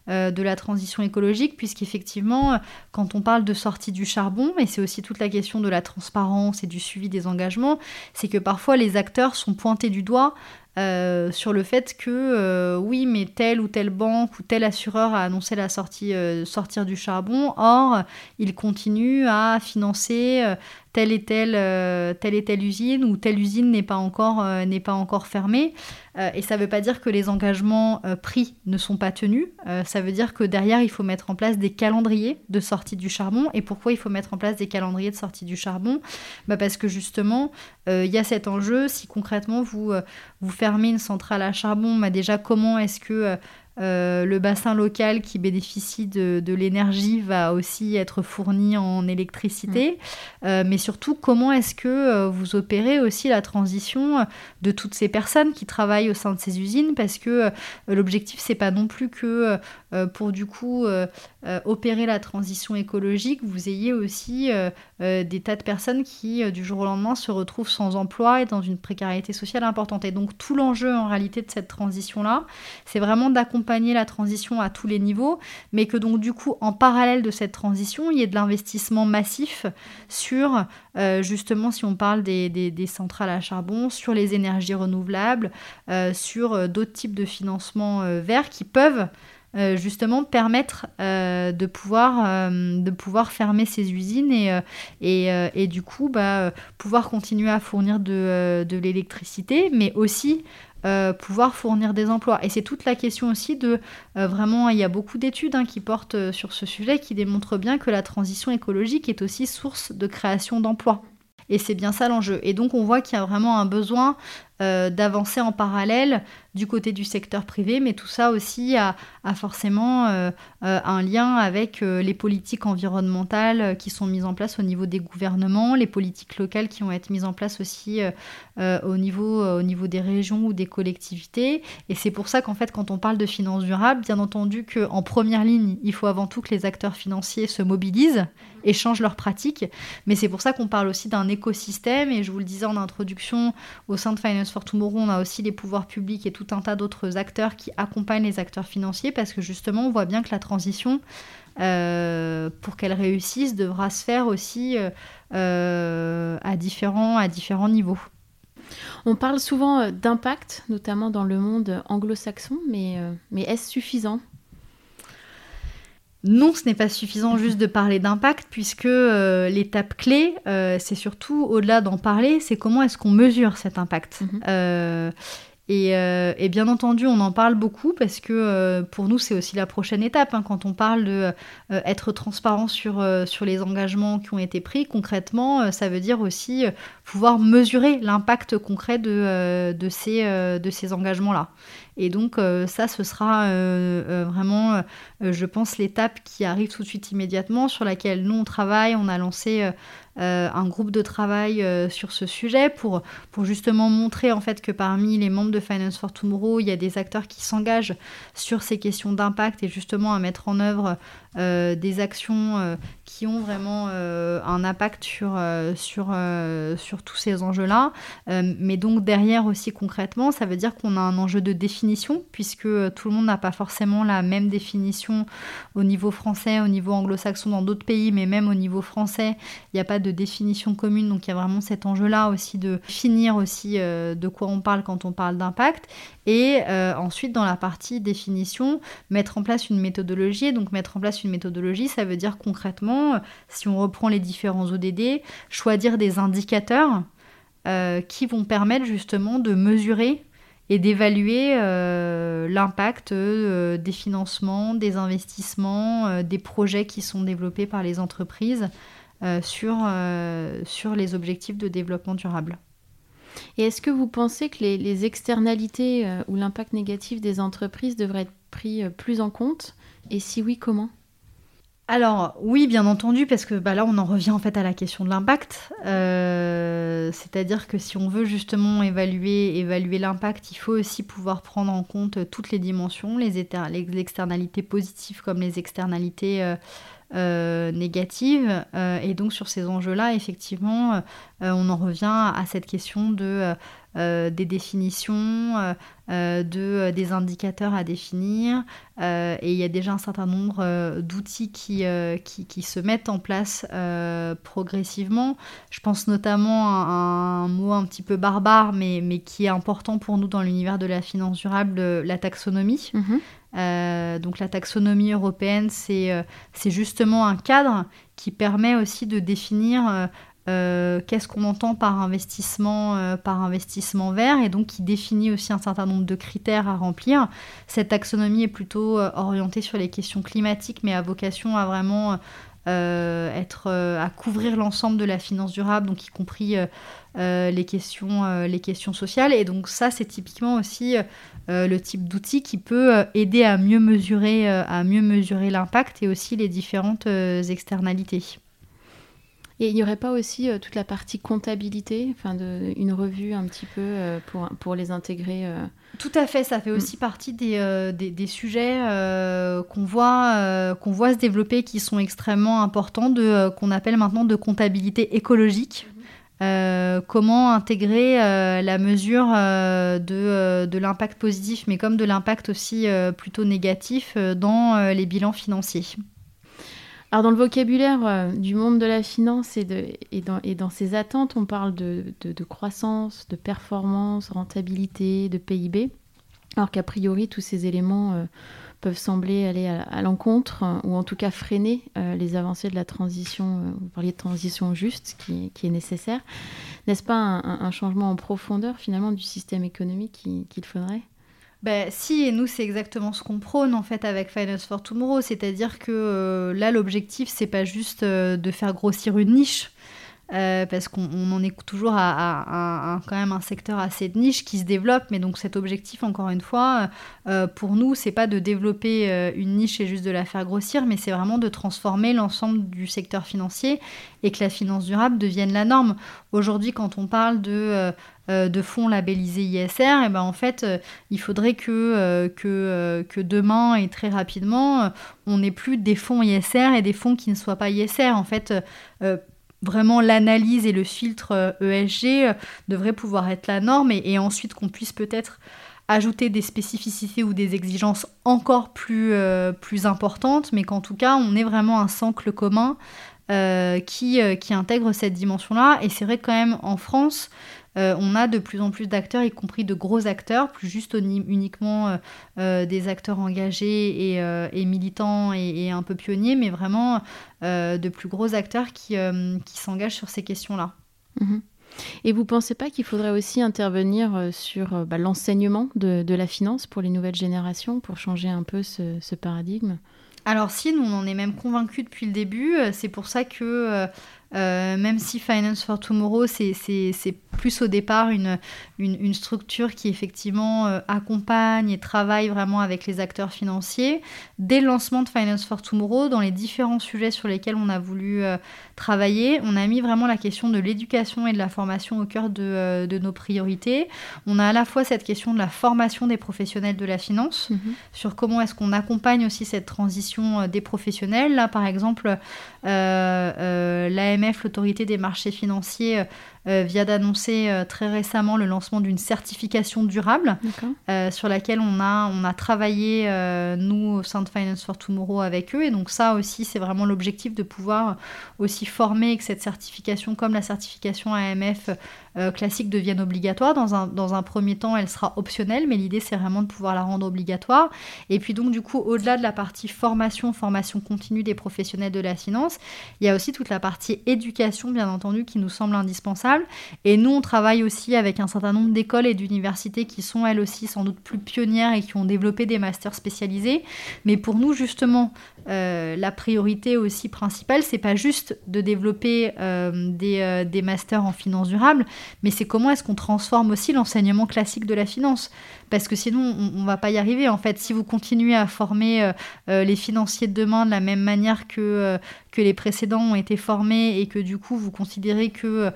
euh, de la transition écologique, puisqu'effectivement, quand on parle de sortie du charbon, et c'est aussi toute la question de la transparence et du suivi des engagements, c'est que parfois les acteurs sont pointés du doigt euh, sur le fait que euh, oui, mais telle ou telle banque ou tel assureur a annoncé la sortie sortir du charbon, or il continue à financer telle et telle, telle et telle usine ou telle usine n'est pas encore n'est pas encore fermée. Euh, et ça ne veut pas dire que les engagements euh, pris ne sont pas tenus. Euh, ça veut dire que derrière, il faut mettre en place des calendriers de sortie du charbon. Et pourquoi il faut mettre en place des calendriers de sortie du charbon? Bah Parce que justement, il y a cet enjeu. Si concrètement, vous, vous fermez une centrale à charbon, bah déjà, comment est-ce que euh, le bassin local qui bénéficie de, l'énergie va aussi être fourni en électricité. Mm. Euh, mais surtout, comment est-ce que euh, vous opérez aussi la transition de toutes ces personnes qui travaillent au sein de ces usines? Parce que l'objectif, c'est pas non plus que pour du coup opérer la transition écologique, vous ayez aussi des tas de personnes qui, du jour au lendemain, se retrouvent sans emploi et dans une précarité sociale importante. Et donc, tout l'enjeu en réalité de cette transition-là, c'est vraiment d'accompagner la transition à tous les niveaux, mais que donc du coup, en parallèle de cette transition, il y ait de l'investissement massif sur, euh, justement, si on parle des, centrales à charbon, sur les énergies renouvelables, euh, sur euh, d'autres types de financements verts qui peuvent... justement permettre de, pouvoir, de pouvoir fermer ces usines et, et, du coup bah, pouvoir continuer à fournir de, de l'électricité, mais aussi euh, pouvoir fournir des emplois. Et c'est toute la question aussi de euh, vraiment, il y a beaucoup d'études hein, qui portent euh, sur ce sujet qui démontrent bien que la transition écologique est aussi source de création d'emplois. Et c'est bien ça l'enjeu. Et donc on voit qu'il y a vraiment un besoin d'avancer en parallèle du côté du secteur privé, mais tout ça aussi a, forcément euh, euh, un lien avec euh, les politiques environnementales qui sont mises en place au niveau des gouvernements, les politiques locales qui vont être mises en place aussi au, niveau, au niveau des régions ou des collectivités. Et c'est pour ça qu'en fait, quand on parle de finances durables, bien entendu qu'en première ligne, il faut avant tout que les acteurs financiers se mobilisent et changent leurs pratiques. Mais c'est pour ça qu'on parle aussi d'un écosystème. Et je vous le disais en introduction, au sein de Finance for Tomorrow, on a aussi les pouvoirs publics et tout un tas d'autres acteurs qui accompagnent les acteurs financiers parce que justement, on voit bien que la transition, euh, pour qu'elle réussisse, devra se faire aussi euh, euh, à, différents, à différents niveaux. On parle souvent d'impact, notamment dans le monde anglo-saxon, mais est-ce suffisant? Non, ce n'est pas suffisant juste de parler d'impact, puisque l'étape clé, c'est surtout, au-delà d'en parler, c'est comment est-ce qu'on mesure cet impact. Mhm. Euh, et, bien entendu, on en parle beaucoup parce que euh, pour nous, c'est aussi la prochaine étape. Hein, quand on parle de euh, être transparent sur, sur les engagements qui ont été pris, concrètement, ça veut dire aussi pouvoir mesurer l'impact concret de, de ces, de ces engagements-là. Et donc ça, ce sera vraiment, je pense, l'étape qui arrive tout de suite immédiatement, sur laquelle nous, on travaille. On a lancé euh, un groupe de travail euh, sur ce sujet pour, pour justement montrer en fait que parmi les membres de Finance for Tomorrow, il y a des acteurs qui s'engagent sur ces questions d'impact et justement à mettre en œuvre euh, des actions qui ont vraiment un impact sur, sur, sur tous ces enjeux-là. mais donc derrière aussi concrètement, ça veut dire qu'on a un enjeu de puisque tout le monde n'a pas forcément la même définition au niveau français, au niveau anglo-saxon dans d'autres pays, mais même au niveau français, il n'y a pas de définition commune. Donc il y a vraiment cet enjeu-là aussi de finir aussi euh, de quoi on parle quand on parle d'impact. Et euh, ensuite, dans la partie définition, mettre en place une méthodologie. Et donc mettre en place une méthodologie, ça veut dire concrètement, si on reprend les différents ODD, choisir des indicateurs euh, qui vont permettre justement de mesurer et d'évaluer l'impact des financements, des investissements, des projets qui sont développés par les entreprises euh, sur, euh, sur les objectifs de développement durable. Et est-ce que vous pensez que les, externalités euh, ou l'impact négatif des entreprises devraient être pris plus en compte? Et si oui, comment? Alors oui, bien entendu, parce que bah, là on en revient en fait à la question de l'impact. Euh, c'est-à-dire que si on veut justement évaluer, l'impact, il faut aussi pouvoir prendre en compte toutes les dimensions, les, externalités positives comme les externalités euh, euh, négatives. et donc sur ces enjeux-là, effectivement, on en revient à cette question de euh, des définitions, euh, euh, de, des indicateurs à définir. et il y a déjà un certain nombre d'outils qui, qui, se mettent en place progressivement. Je pense notamment à, un mot un petit peu barbare, mais, mais qui est important pour nous dans l'univers de la finance durable, la taxonomie. Mhm. donc la taxonomie européenne, c'est justement un cadre qui permet aussi de définir euh, qu'est-ce qu'on entend par investissement, euh, par investissement vert, et donc qui définit aussi un certain nombre de critères à remplir. Cette taxonomie est plutôt euh, orientée sur les questions climatiques, mais a vocation à vraiment être, à couvrir l'ensemble de la finance durable, donc y compris les, questions, les questions sociales. Et donc ça, c'est typiquement aussi le type d'outil qui peut aider à mieux mesurer, à mieux mesurer l'impact et aussi les différentes externalités. Et il n'y aurait pas aussi euh, toute la partie comptabilité, enfin de, une revue un petit peu euh, pour, pour les intégrer euh Tout à fait, ça fait aussi mm. partie des, des, sujets qu'on voit, qu'on voit se développer qui sont extrêmement importants, de, qu'on appelle maintenant de comptabilité écologique. Mm-hmm. comment intégrer la mesure de, de l'impact positif, mais comme de l'impact aussi plutôt négatif dans les bilans financiers. Alors dans le vocabulaire euh, du monde de la finance et, de, dans, ses attentes, on parle de, de, croissance, de performance, rentabilité, de PIB, alors qu'a priori tous ces éléments euh, peuvent sembler aller à, l'encontre euh, ou en tout cas freiner les avancées de la transition, vous parliez de transition juste qui, est nécessaire. N'est-ce pas un, changement en profondeur finalement du système économique qu'il faudrait? Ben, si, et nous, c'est exactement ce qu'on prône en fait avec Finance for Tomorrow. C'est-à-dire que euh, là, l'objectif, c'est pas juste euh, de faire grossir une niche, euh, parce qu'on en est toujours à, quand même un secteur assez de niche qui se développe. Mais donc cet objectif, encore une fois, euh, pour nous, c'est pas de développer euh, une niche et juste de la faire grossir, mais c'est vraiment de transformer l'ensemble du secteur financier et que la finance durable devienne la norme. Aujourd'hui, quand on parle de de fonds labellisés ISR, et eh ben en fait, il faudrait que, que, que, demain et très rapidement, on n'ait plus des fonds ISR et des fonds qui ne soient pas ISR. En fait, vraiment l'analyse et le filtre ESG euh, e euh, devraient pouvoir être la norme et, ensuite qu'on puisse peut-être ajouter des spécificités ou des exigences encore plus, euh, importantes, mais qu'en tout cas on ait vraiment un socle commun qui, qui intègre cette dimension-là. Et c'est vrai que quand même en France, euh, on a de plus en plus d'acteurs, y compris de gros acteurs, plus juste uniquement euh, euh, des acteurs engagés et, militants et, un peu pionniers, mais vraiment de plus gros acteurs qui, s'engagent sur ces questions-là. Mhm. Et vous ne pensez pas qu'il faudrait aussi intervenir sur bah, l'enseignement de, la finance pour les nouvelles générations, pour changer un peu ce paradigme? Alors si, nous on en est même convaincus depuis le début. C'est pour ça que euh, même si Finance for Tomorrow, c'est plus au départ une, une, structure qui effectivement euh, accompagne et travaille vraiment avec les acteurs financiers. Dès le lancement de Finance for Tomorrow, dans les différents sujets sur lesquels on a voulu euh, travailler, on a mis vraiment la question de l'éducation et de la formation au cœur de, de, nos priorités. On a à la fois cette question de la formation des professionnels de la finance, mhm. sur comment est-ce qu'on accompagne aussi cette transition des professionnels. Là, par exemple, l'autorité des marchés financiers, euh, vient d'annoncer euh, très récemment le lancement d'une certification durable euh, sur laquelle on a, on a travaillé, nous, au sein de Finance for Tomorrow, avec eux. Et donc ça aussi, c'est vraiment l'objectif de pouvoir aussi former que cette certification, comme la certification AMF classique, devienne obligatoire. Dans un, dans un premier temps, elle sera optionnelle, mais l'idée, c'est vraiment de pouvoir la rendre obligatoire. Et puis donc, du coup, au-delà de la partie formation, formation continue des professionnels de la finance, il y a aussi toute la partie éducation, bien entendu, qui nous semble indispensable et nous, on travaille aussi avec un certain nombre d'écoles et d'universités qui sont elles aussi sans doute plus pionnières et qui ont développé des masters spécialisés. Mais pour nous, justement, euh, la priorité aussi principale, c'est pas juste de développer euh, des, euh, des, masters en finance durable, mais c'est comment est-ce qu'on transforme aussi l'enseignement classique de la finance. parce que sinon on, ne va pas y arriver. En fait, si vous continuez à former les financiers de demain de la même manière que que les précédents ont été formés et que du coup vous considérez que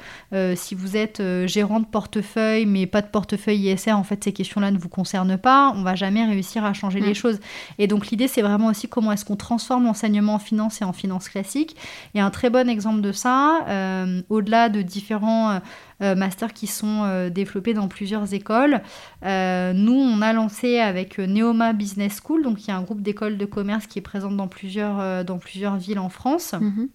si vous êtes gérant de portefeuille mais pas de portefeuille ISR, en fait ces questions-là ne vous concernent pas, on va jamais réussir à changer les mm. choses. Et donc l'idée c'est vraiment aussi comment est-ce qu'on transforme l'enseignement en finance et en finance classique. Et un très bon exemple de ça, euh, au-delà de différents masters qui sont développés dans plusieurs écoles. nous, on a lancé avec Neoma Business School, donc il y a un groupe d'écoles de commerce qui est présent dans plusieurs, dans plusieurs villes en France. Mhm.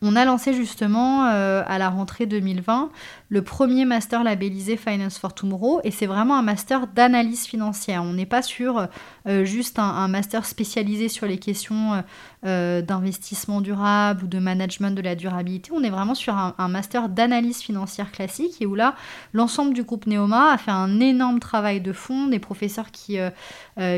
On a lancé justement euh, à la rentrée 2020 le premier master labellisé Finance for Tomorrow et c'est vraiment un master d'analyse financière. On n'est pas sur euh, juste un, master spécialisé sur les questions euh, d'investissement durable ou de management de la durabilité. On est vraiment sur un, master d'analyse financière classique et où là l'ensemble du groupe Neoma a fait un énorme travail de fond, des professeurs qui,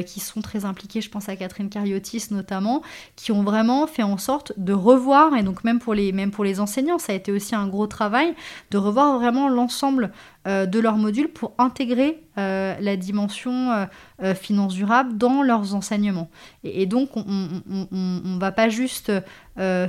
qui sont très impliqués, je pense à Catherine Cariotis notamment, qui ont vraiment fait en sorte de revoir et donc même pour même pour les enseignants, ça a été aussi un gros travail de revoir vraiment l'ensemble de leurs modules pour intégrer euh, la dimension euh, finance durable dans leurs enseignements. Et, donc, on ne va pas juste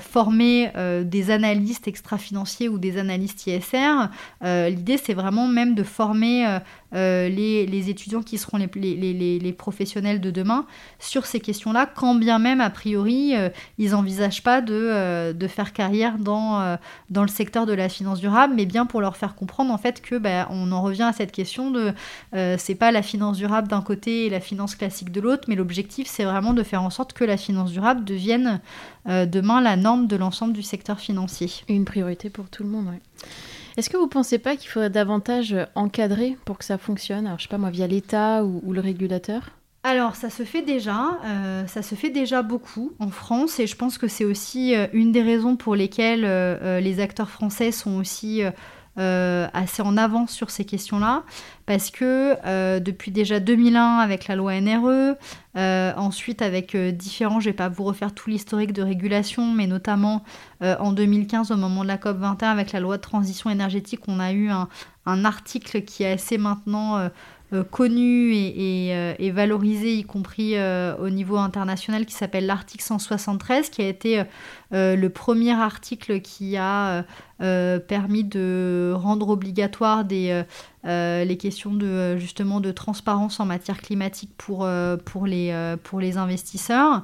former des analystes extra-financiers ou des analystes ISR. L'idée, c'est vraiment même de former les, étudiants qui seront les, les, professionnels de demain sur ces questions-là, quand bien même, a priori, ils n'envisagent pas de, de, faire carrière dans, dans le secteur de la finance durable, mais bien pour leur faire comprendre en fait que ben, on en revient à cette question de euh, c'est pas la finance durable d'un côté et la finance classique de l'autre, mais l'objectif c'est vraiment de faire en sorte que la finance durable devienne euh, demain la norme de l'ensemble du secteur financier. Une priorité pour tout le monde, oui. Est-ce que vous ne pensez pas qu'il faudrait davantage encadrer pour que ça fonctionne? Alors, je sais pas moi, via l'État ou, le régulateur? Alors, ça se fait déjà, euh, ça se fait déjà beaucoup en France et je pense que c'est aussi une des raisons pour lesquelles les acteurs français sont aussi euh, assez en avance sur ces questions-là, parce que euh, depuis déjà 2001 avec la loi NRE, euh, ensuite avec différents, je ne vais pas vous refaire tout l'historique de régulation, mais notamment en 2015 au moment de la COP 21 avec la loi de transition énergétique, on a eu un, un article qui est assez maintenant connu et, et, valorisé, y compris au niveau international, qui s'appelle l'article 173, qui a été le premier article qui a euh, permis de rendre obligatoire euh, euh, les questions de, justement de transparence en matière climatique pour les investisseurs.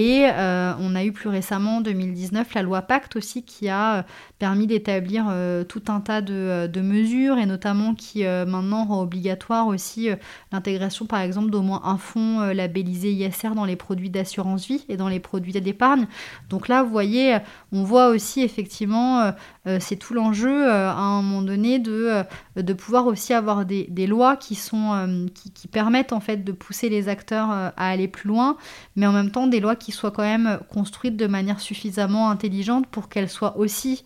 Et on a eu plus récemment, en 2019, la loi Pacte aussi qui a permis d'établir tout un tas de, mesures et notamment qui maintenant rend obligatoire aussi l'intégration par exemple d'au moins un fonds labellisé ISR dans les produits d'assurance vie et dans les produits d'épargne. Donc là, vous voyez, on voit aussi effectivement euh, c'est tout l'enjeu euh, à un moment donné de, euh, de pouvoir aussi avoir des, lois qui, sont, qui, permettent en fait de pousser les acteurs à aller plus loin, mais en même temps des lois qui soient quand même construites de manière suffisamment intelligente pour qu'elles soient aussi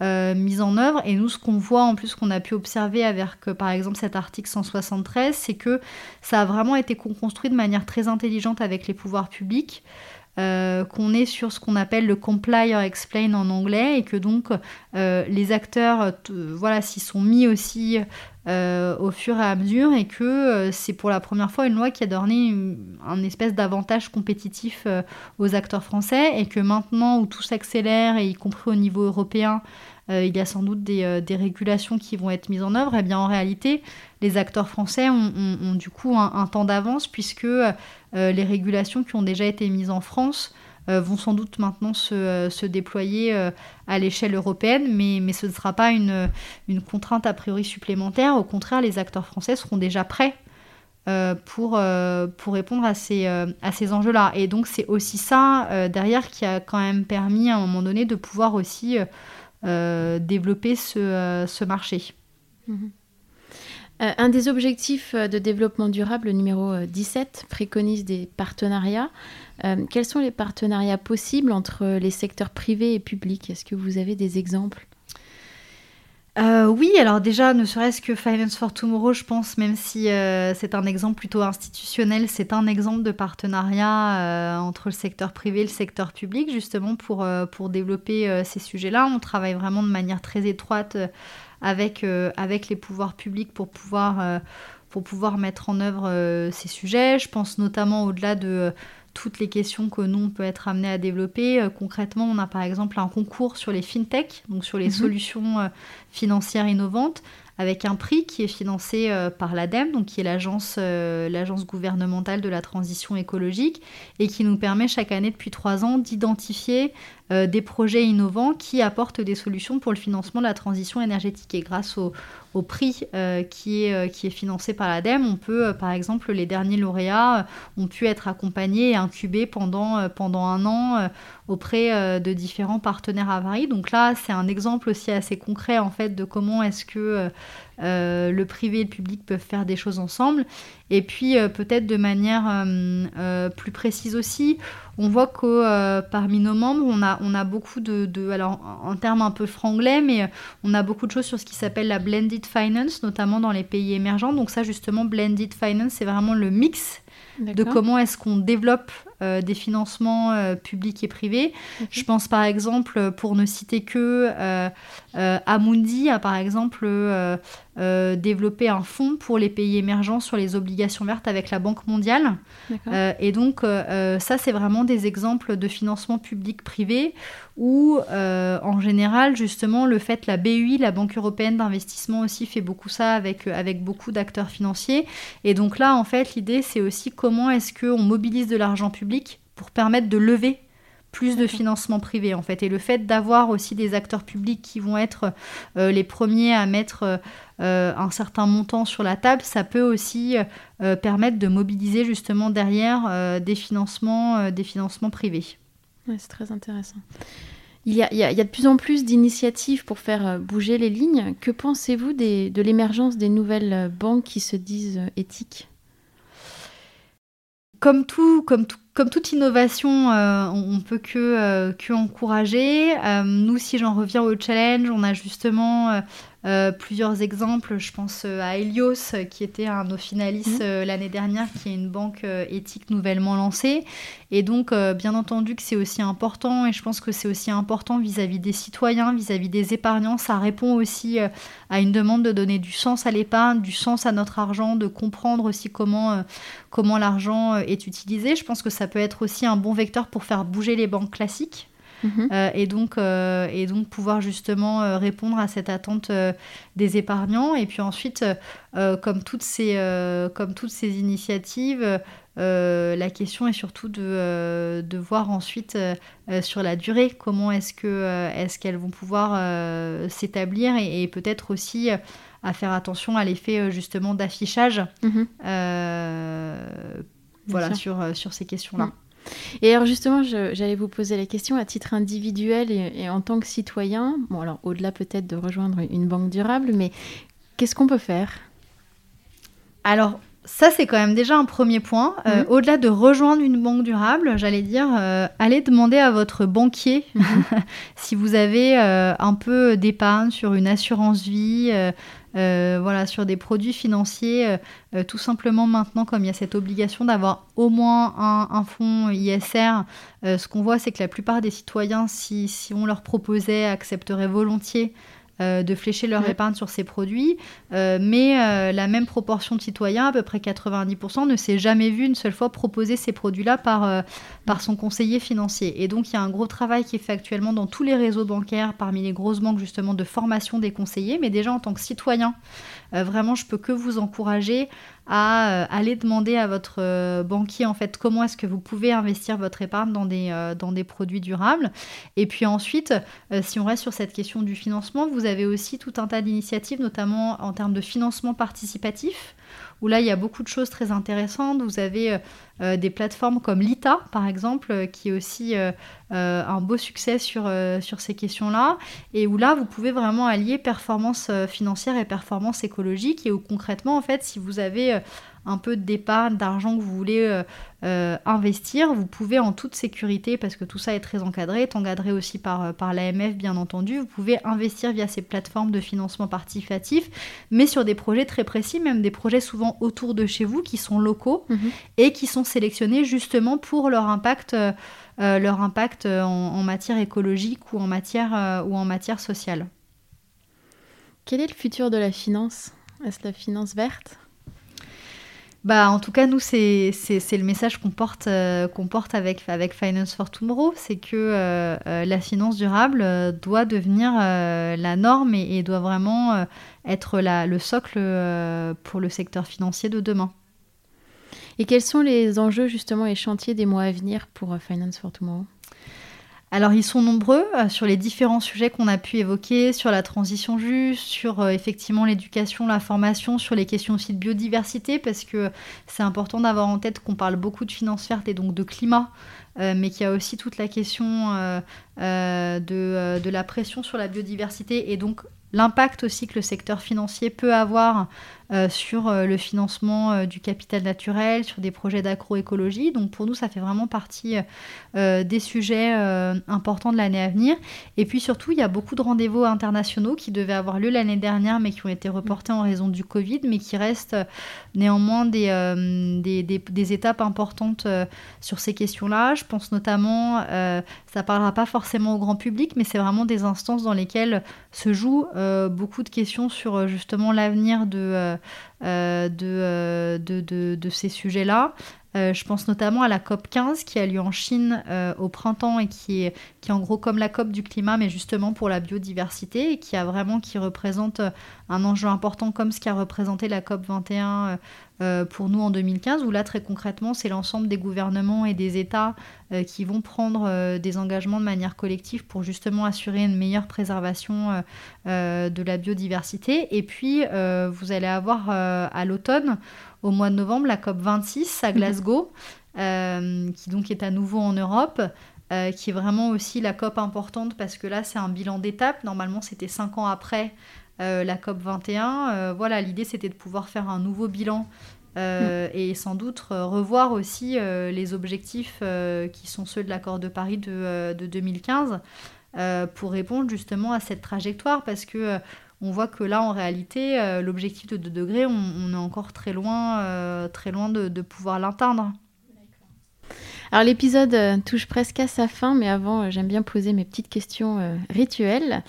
mises en œuvre. Et nous, ce qu'on voit en plus, qu'on a pu observer avec, par exemple, cet article 173, c'est que ça a vraiment été construit de manière très intelligente avec les pouvoirs publics. Euh, qu'on est sur ce qu'on appelle le comply or explain en anglais et que donc euh, les acteurs voilà s'y sont mis aussi euh, au fur et à mesure et que c'est pour la première fois une loi qui a donné un espèce d'avantage compétitif aux acteurs français et que maintenant où tout s'accélère et y compris au niveau européen euh, il y a sans doute euh, des, régulations qui vont être mises en œuvre, et eh bien en réalité, les acteurs français ont, du coup un, temps d'avance puisque euh, les régulations qui ont déjà été mises en France vont sans doute maintenant se, déployer à l'échelle européenne, mais, ce ne sera pas une, contrainte a priori supplémentaire. Au contraire, les acteurs français seront déjà prêts pour, répondre à ces, ces enjeux-là. Et donc c'est aussi ça derrière qui a quand même permis à un moment donné de pouvoir aussi euh, développer ce, euh, marché. Mhm. Euh, un des objectifs de développement durable, numéro 17, préconise des partenariats. quels sont les partenariats possibles entre les secteurs privés et publics? Est-ce que vous avez des exemples? Euh, oui, alors déjà, ne serait-ce que Finance for Tomorrow, je pense, même si euh, c'est un exemple plutôt institutionnel, c'est un exemple de partenariat euh, entre le secteur privé et le secteur public, justement pour développer ces sujets-là. On travaille vraiment de manière très étroite avec, avec les pouvoirs publics pour pouvoir pour pouvoir mettre en œuvre ces sujets. Je pense notamment au-delà de toutes les questions que nous, on peut être amené à développer. concrètement, on a par exemple un concours sur les fintech, donc sur les mhm. solutions financières innovantes, avec un prix qui est financé euh, par l'ADEME, donc qui est l'agence euh, l'agence gouvernementale de la transition écologique, et qui nous permet chaque année depuis trois ans d'identifier euh, des projets innovants qui apportent des solutions pour le financement de la transition énergétique. Et grâce au, prix qui, est, qui est financé par l'ADEME, on peut, par exemple, les derniers lauréats ont pu être accompagnés et incubés pendant, un an auprès de différents partenaires à Paris. Donc là, c'est un exemple aussi assez concret en fait de comment est-ce que euh, le privé et le public peuvent faire des choses ensemble. Et puis euh, peut-être de manière euh, plus précise aussi, on voit que parmi nos membres, on a, on a beaucoup de, alors en, termes un peu franglais, mais on a beaucoup de choses sur ce qui s'appelle la blended finance, notamment dans les pays émergents. Donc ça justement, blended finance, c'est vraiment le mix de comment est-ce qu'on développe des financements publics et privés. Je pense par exemple, pour ne citer que Amundi, a par exemple euh, développer un fonds pour les pays émergents sur les obligations vertes avec la Banque mondiale. Euh, et donc, euh, ça, c'est vraiment des exemples de financement public-privé où, en général, justement, le fait, la BUI, la Banque européenne d'investissement aussi, fait beaucoup ça avec, avec beaucoup d'acteurs financiers. Et donc là, en fait, l'idée, c'est aussi comment est-ce qu'on mobilise de l'argent public pour permettre de lever plus de financement privé en fait. Et le fait d'avoir aussi des acteurs publics qui vont être les premiers à mettre euh, un certain montant sur la table, ça peut aussi euh, permettre de mobiliser justement derrière euh, des, financements, des financements privés. c'est très intéressant. Il y, a, il, y a, de plus en plus d'initiatives pour faire bouger les lignes. Que pensez-vous de l'émergence des nouvelles banques qui se disent éthiques? Comme tout, comme tout, comme toute innovation, on, ne peut que, que encourager. nous, si j'en reviens au challenge, on a justement euh, plusieurs exemples, je pense euh, à Helios, euh, qui était un de nos finalistes mhm. l'année dernière, qui est une banque éthique nouvellement lancée. Et donc, bien entendu que c'est aussi important, et je pense que c'est aussi important vis-à-vis des citoyens, vis-à-vis des épargnants. Ça répond aussi à une demande de donner du sens à l'épargne, du sens à notre argent, de comprendre aussi comment, comment l'argent est utilisé. Je pense que ça peut être aussi un bon vecteur pour faire bouger les banques classiques. Mhm. Euh, et, donc, euh, et donc pouvoir justement euh, répondre à cette attente des épargnants. Et puis ensuite, comme, toutes ces, comme toutes ces initiatives, la question est surtout de, de voir ensuite sur la durée comment est-ce que est-ce qu'elles vont pouvoir s'établir et, peut-être aussi à faire attention à l'effet justement d'affichage mhm. Voilà sur, sur ces questions-là. Et alors justement, j'allais vous poser la question à titre individuel et, en tant que citoyen, bon alors au-delà peut-être de rejoindre une banque durable, mais qu'est-ce qu'on peut faire? Alors ça, c'est quand même déjà un premier point. Euh, mhm. Au-delà de rejoindre une banque durable, j'allais dire, euh, allez demander à votre banquier mhm. si vous avez euh, un peu d'épargne sur une assurance vie, euh, voilà, sur des produits financiers, euh, euh, tout simplement maintenant, comme il y a cette obligation d'avoir au moins un, fonds ISR, ce qu'on voit, c'est que la plupart des citoyens, si, si on leur proposait, accepteraient volontiers euh, de flécher leur épargne sur ces produits, euh, mais euh, la même proportion de citoyens, à peu près 90%, ne s'est jamais vu une seule fois proposer ces produits-là par, par son conseiller financier. Et donc il y a un gros travail qui est fait actuellement dans tous les réseaux bancaires, parmi les grosses banques justement, de formation des conseillers, mais déjà en tant que citoyen, vraiment je peux que vous encourager à euh, aller demander à votre euh, banquier en fait comment est-ce que vous pouvez investir votre épargne dans des, euh, dans des produits durables. Et puis ensuite, si on reste sur cette question du financement, vous avez aussi tout un tas d'initiatives, notamment en termes de financement participatif où là, il y a beaucoup de choses très intéressantes. Vous avez euh, euh, des plateformes comme Lita, par exemple, euh, qui est aussi un beau succès sur, sur ces questions-là, et où là, vous pouvez vraiment allier performance financière et performance écologique, et où concrètement, en fait, si vous avez un peu d'épargne, d'argent que vous voulez euh, euh, investir, vous pouvez en toute sécurité, parce que tout ça est très encadré, est encadré aussi par, euh, par l'AMF bien entendu, vous pouvez investir via ces plateformes de financement participatif, mais sur des projets très précis, même des projets souvent autour de chez vous qui sont locaux mhm. et qui sont sélectionnés justement pour leur impact. leur impact en, matière écologique ou en matière, ou en matière sociale. Quel est le futur de la finance? Est-ce la finance verte? Bah, en tout cas, nous, c'est le message qu'on porte, euh, avec, Finance for Tomorrow, c'est que euh, euh, la finance durable doit devenir la norme et, doit vraiment être le socle pour le secteur financier de demain. Et quels sont les enjeux justement et chantiers des mois à venir pour Finance for Tomorrow? Alors ils sont nombreux euh, sur les différents sujets qu'on a pu évoquer, sur la transition juste, sur euh, effectivement l'éducation, la formation, sur les questions aussi de biodiversité, parce que c'est important d'avoir en tête qu'on parle beaucoup de finances vertes et donc de climat, euh, mais qu'il y a aussi toute la question de, de, la pression sur la biodiversité et donc l'impact aussi que le secteur financier peut avoir euh, sur euh, le financement euh, du capital naturel, sur des projets d'agroécologie. Donc pour nous, ça fait vraiment partie des sujets importants de l'année à venir. Et puis surtout, il y a beaucoup de rendez-vous internationaux qui devaient avoir lieu l'année dernière, mais qui ont été reportés en raison du Covid, mais qui restent néanmoins des, des, étapes importantes sur ces questions-là. Je pense notamment, ça parlera pas forcément au grand public, mais c'est vraiment des instances dans lesquelles se jouent beaucoup de questions sur justement l'avenir de euh, euh, de, de, ces sujets-là. Euh, je pense notamment à la COP 15 qui a lieu en Chine au printemps et qui est, qui en gros comme la COP du climat, mais justement pour la biodiversité et qui a vraiment qui représente un enjeu important comme ce qu'a représenté la COP 21 euh, pour nous en 2015, où là très concrètement c'est l'ensemble des gouvernements et des États euh, qui vont prendre euh, des engagements de manière collective pour justement assurer une meilleure préservation de la biodiversité. Et puis vous allez avoir à l'automne, au mois de novembre, la COP 26 à mhm. Glasgow, qui donc est à nouveau en Europe. qui est vraiment aussi la COP importante parce que là c'est un bilan d'étape. Normalement c'était cinq ans après la COP 21. Euh, voilà, l'idée c'était de pouvoir faire un nouveau bilan euh, et sans doute revoir aussi les objectifs qui sont ceux de l'accord de Paris de, 2015 pour répondre justement à cette trajectoire parce que on voit que là en réalité l'objectif de 2 degrés on, est encore très loin, très loin de, de pouvoir l'atteindre. Alors l'épisode touche presque à sa fin, mais avant j'aime bien poser mes petites questions rituelles.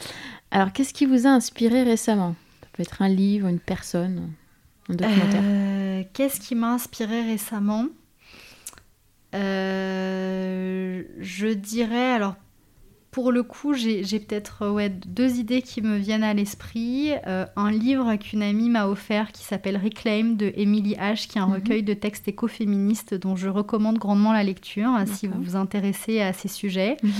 Alors, qu'est-ce qui vous a inspiré récemment? Ça peut être un livre, une personne, un documentaire. Euh, qu'est-ce qui m'a inspiré récemment? Euh, Je dirais, alors pour le coup, j'ai peut-être ouais, deux idées qui me viennent à l'esprit. Euh, un livre qu'une amie m'a offert qui s'appelle Reclaim de Emily H, qui est un mhm. recueil de textes écoféministes dont je recommande grandement la lecture si vous vous intéressez à ces sujets. Mhm.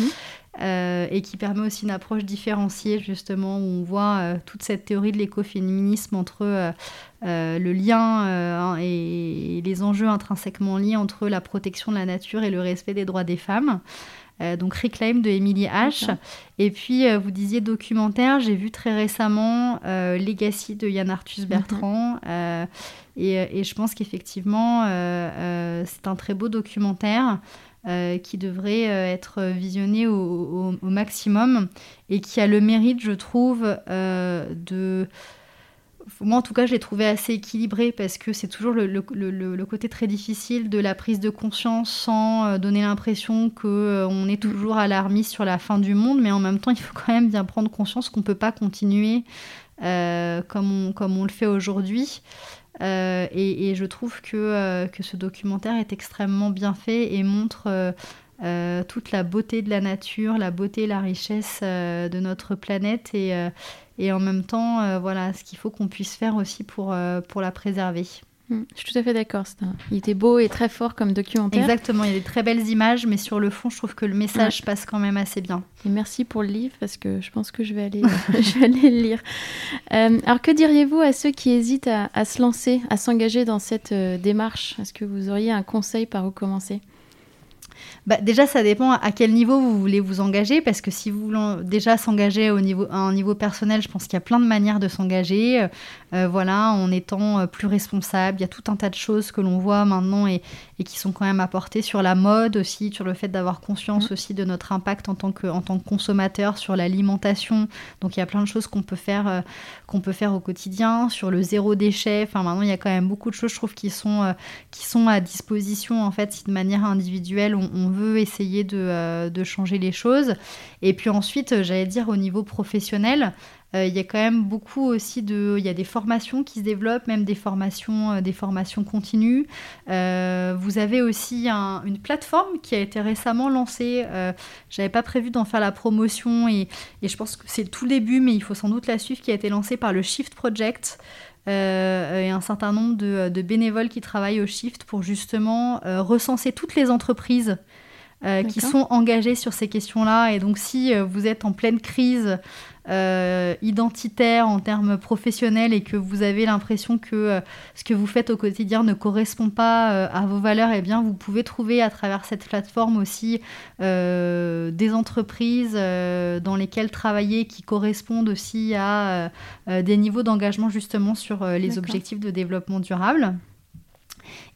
Euh, et qui permet aussi une approche différenciée, justement, où on voit euh, toute cette théorie de l'écoféminisme entre euh, le lien et, les enjeux intrinsèquement liés entre la protection de la nature et le respect des droits des femmes. Donc Reclaim de Emily H. Et puis vous disiez documentaire, j'ai vu très récemment Legacy de Yann Arthus Bertrand. Et, et, je pense qu'effectivement c'est un très beau documentaire. Euh, qui devrait euh, être visionné au, maximum et qui a le mérite, je trouve, euh, de... Moi, en tout cas, je l'ai trouvé assez équilibré parce que c'est toujours le, côté très difficile de la prise de conscience sans donner l'impression qu'on est toujours alarmiste sur la fin du monde, mais en même temps, il faut quand même bien prendre conscience qu'on ne peut pas continuer comme, comme on le fait aujourd'hui. Euh, et, je trouve que, euh, que, ce documentaire est extrêmement bien fait et montre euh, toute la beauté de la nature, la beauté la richesse de notre planète et, et en même temps, voilà, ce qu'il faut qu'on puisse faire aussi pour, pour la préserver. Mm. Je suis tout à fait d'accord. Il était beau et très fort comme documentaire. Exactement, il y a des très belles images, mais sur le fond, je trouve que le message passe quand même assez bien. Et merci pour le livre, parce que je pense que je vais aller, je vais aller le lire. Euh, alors, que diriez-vous à ceux qui hésitent à, se lancer, à s'engager dans cette euh, démarche? Est-ce que vous auriez un conseil par où commencer? Bah, déjà, ça dépend à quel niveau vous voulez vous engager, parce que si vous voulez déjà s'engager au niveau, à un niveau personnel, je pense qu'il y a plein de manières de s'engager. Euh, voilà, en étant euh, plus responsable, il y a tout un tas de choses que l'on voit maintenant et, et, qui sont quand même apportées sur la mode aussi, sur le fait d'avoir conscience mmh. aussi de notre impact en tant que, en tant que consommateur, sur l'alimentation. Donc il y a plein de choses qu'on peut faire, euh, qu'on peut faire au quotidien, sur le zéro déchet. Enfin maintenant, il y a quand même beaucoup de choses, je trouve, qui sont, qui sont à disposition en fait, si de manière individuelle on on, veut essayer de, de, changer les choses. Et puis ensuite, j'allais dire au niveau professionnel, euh, il y a quand même beaucoup aussi de, il y a des formations qui se développent, même des formations, euh, des formations continues. Euh, vous avez aussi une plateforme qui a été récemment lancée. J'avais pas prévu d'en faire la promotion et, et je pense que c'est le tout début, mais il faut sans doute la suivre, qui a été lancée par le Shift Project. Et un certain nombre de, de, bénévoles qui travaillent au Shift pour justement recenser toutes les entreprises qui sont engagées sur ces questions-là. Et donc si vous êtes en pleine crise euh, identitaire en termes professionnels et que vous avez l'impression que euh, ce que vous faites au quotidien ne correspond pas euh, à vos valeurs, eh bien vous pouvez trouver à travers cette plateforme aussi des entreprises dans lesquelles travailler qui correspondent aussi à des niveaux d'engagement justement sur les objectifs de développement durable.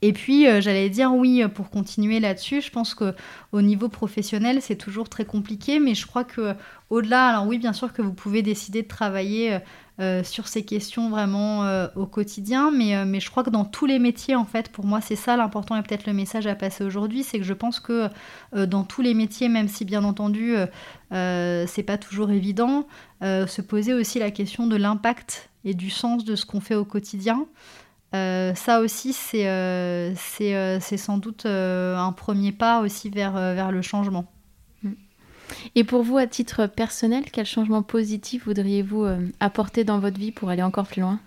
Et puis, euh, j'allais dire oui, pour continuer là-dessus, je pense que au niveau professionnel, c'est toujours très compliqué, mais je crois que au-delà, alors oui, bien sûr que vous pouvez décider de travailler euh, sur ces questions vraiment euh, au quotidien, mais, mais je crois que dans tous les métiers, en fait, pour moi, c'est ça l'important et peut-être le message à passer aujourd'hui, c'est que je pense que dans tous les métiers, même si bien entendu, c'est pas toujours évident, se poser aussi la question de l'impact et du sens de ce qu'on fait au quotidien. Euh, ça aussi, c'est euh, euh, sans doute un premier pas aussi vers, vers le changement. Mm. Et pour vous, à titre personnel, quel changement positif voudriez-vous apporter dans votre vie pour aller encore plus loin?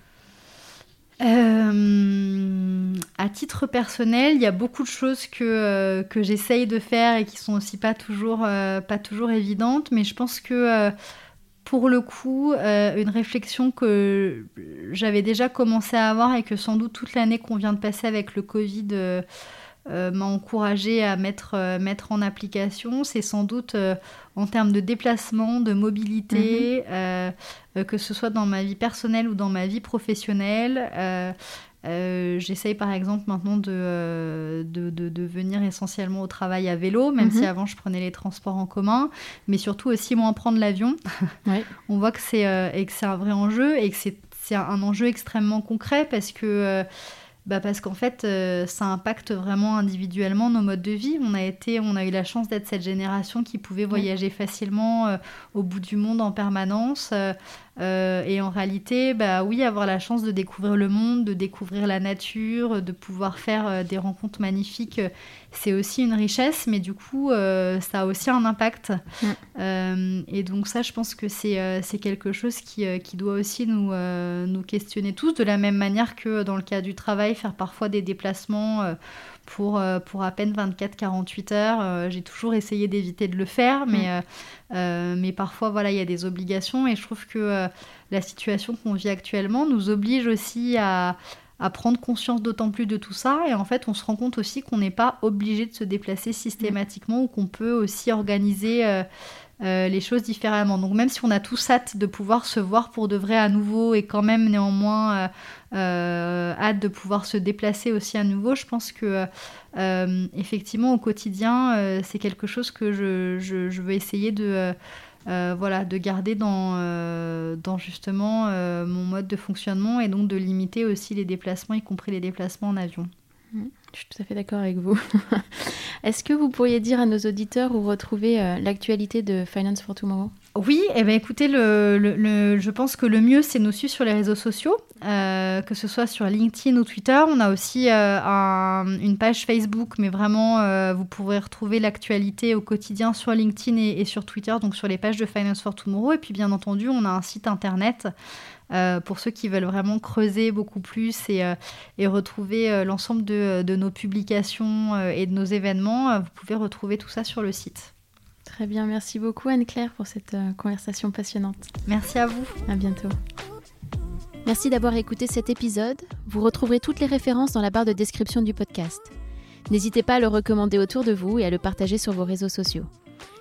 À titre personnel, il y a beaucoup de choses que, que j'essaye de faire et qui sont aussi pas toujours, pas toujours évidentes, mais je pense que pour le coup, euh, une réflexion que j'avais déjà commencé à avoir et que sans doute toute l'année qu'on vient de passer avec le Covid euh, euh, m'a encouragé à mettre, mettre en application, c'est sans doute en termes de déplacement, de mobilité, mhm. que ce soit dans ma vie personnelle ou dans ma vie professionnelle. Euh, j'essaye par exemple maintenant euh, de, de, venir essentiellement au travail à vélo, même si mhm. avant je prenais les transports en commun, mais surtout aussi moins prendre l'avion. On voit que c'est euh, un vrai enjeu et que c'est un enjeu extrêmement concret parce que bah parce qu'en fait, euh, ça impacte vraiment individuellement nos modes de vie. On a, été, on a eu la chance d'être cette génération qui pouvait voyager facilement euh, au bout du monde en permanence. Euh, et en réalité, bah oui, avoir la chance de découvrir le monde, de découvrir la nature, de pouvoir faire des rencontres magnifiques, c'est aussi une richesse, mais du coup, ça a aussi un impact. et donc ça, je pense que c'est quelque chose qui, qui doit aussi nous, nous questionner tous, de la même manière que dans le cas du travail, faire parfois des déplacements euh, pour, euh, pour à peine 24-48 heures. Euh, j'ai toujours essayé d'éviter de le faire, mais, mm. mais parfois, voilà, il y a des obligations et je trouve que la situation qu'on vit actuellement nous oblige aussi à, à prendre conscience d'autant plus de tout ça. Et en fait, on se rend compte aussi qu'on n'est pas obligé de se déplacer systématiquement ou qu'on peut aussi organiser euh, les choses différemment. Donc même si on a tous hâte de pouvoir se voir pour de vrai à nouveau et quand même néanmoins euh, euh, hâte de pouvoir se déplacer aussi à nouveau, je pense que effectivement au quotidien c'est quelque chose que je, veux essayer de voilà, de garder dans justement mon mode de fonctionnement et donc de limiter aussi les déplacements, y compris les déplacements en avion. Mmh. Je suis tout à fait d'accord avec vous. Est-ce que vous pourriez dire à nos auditeurs où retrouver euh, l'actualité de Finance for Tomorrow? Oui, eh ben, écoutez, je pense que le mieux, c'est nous suivre sur les réseaux sociaux, euh, que ce soit sur LinkedIn ou Twitter. On a aussi euh, une page Facebook, mais vraiment, vous pourrez retrouver l'actualité au quotidien sur LinkedIn et, sur Twitter, donc sur les pages de Finance for Tomorrow. Et puis, bien entendu, on a un site internet euh, pour ceux qui veulent vraiment creuser beaucoup plus et, euh, retrouver euh, l'ensemble de, nos publications et de nos événements, vous pouvez retrouver tout ça sur le site. Très bien, merci beaucoup Anne-Claire pour cette conversation passionnante. Merci à vous. À bientôt. Merci d'avoir écouté cet épisode. Vous retrouverez toutes les références dans la barre de description du podcast. N'hésitez pas à le recommander autour de vous et à le partager sur vos réseaux sociaux.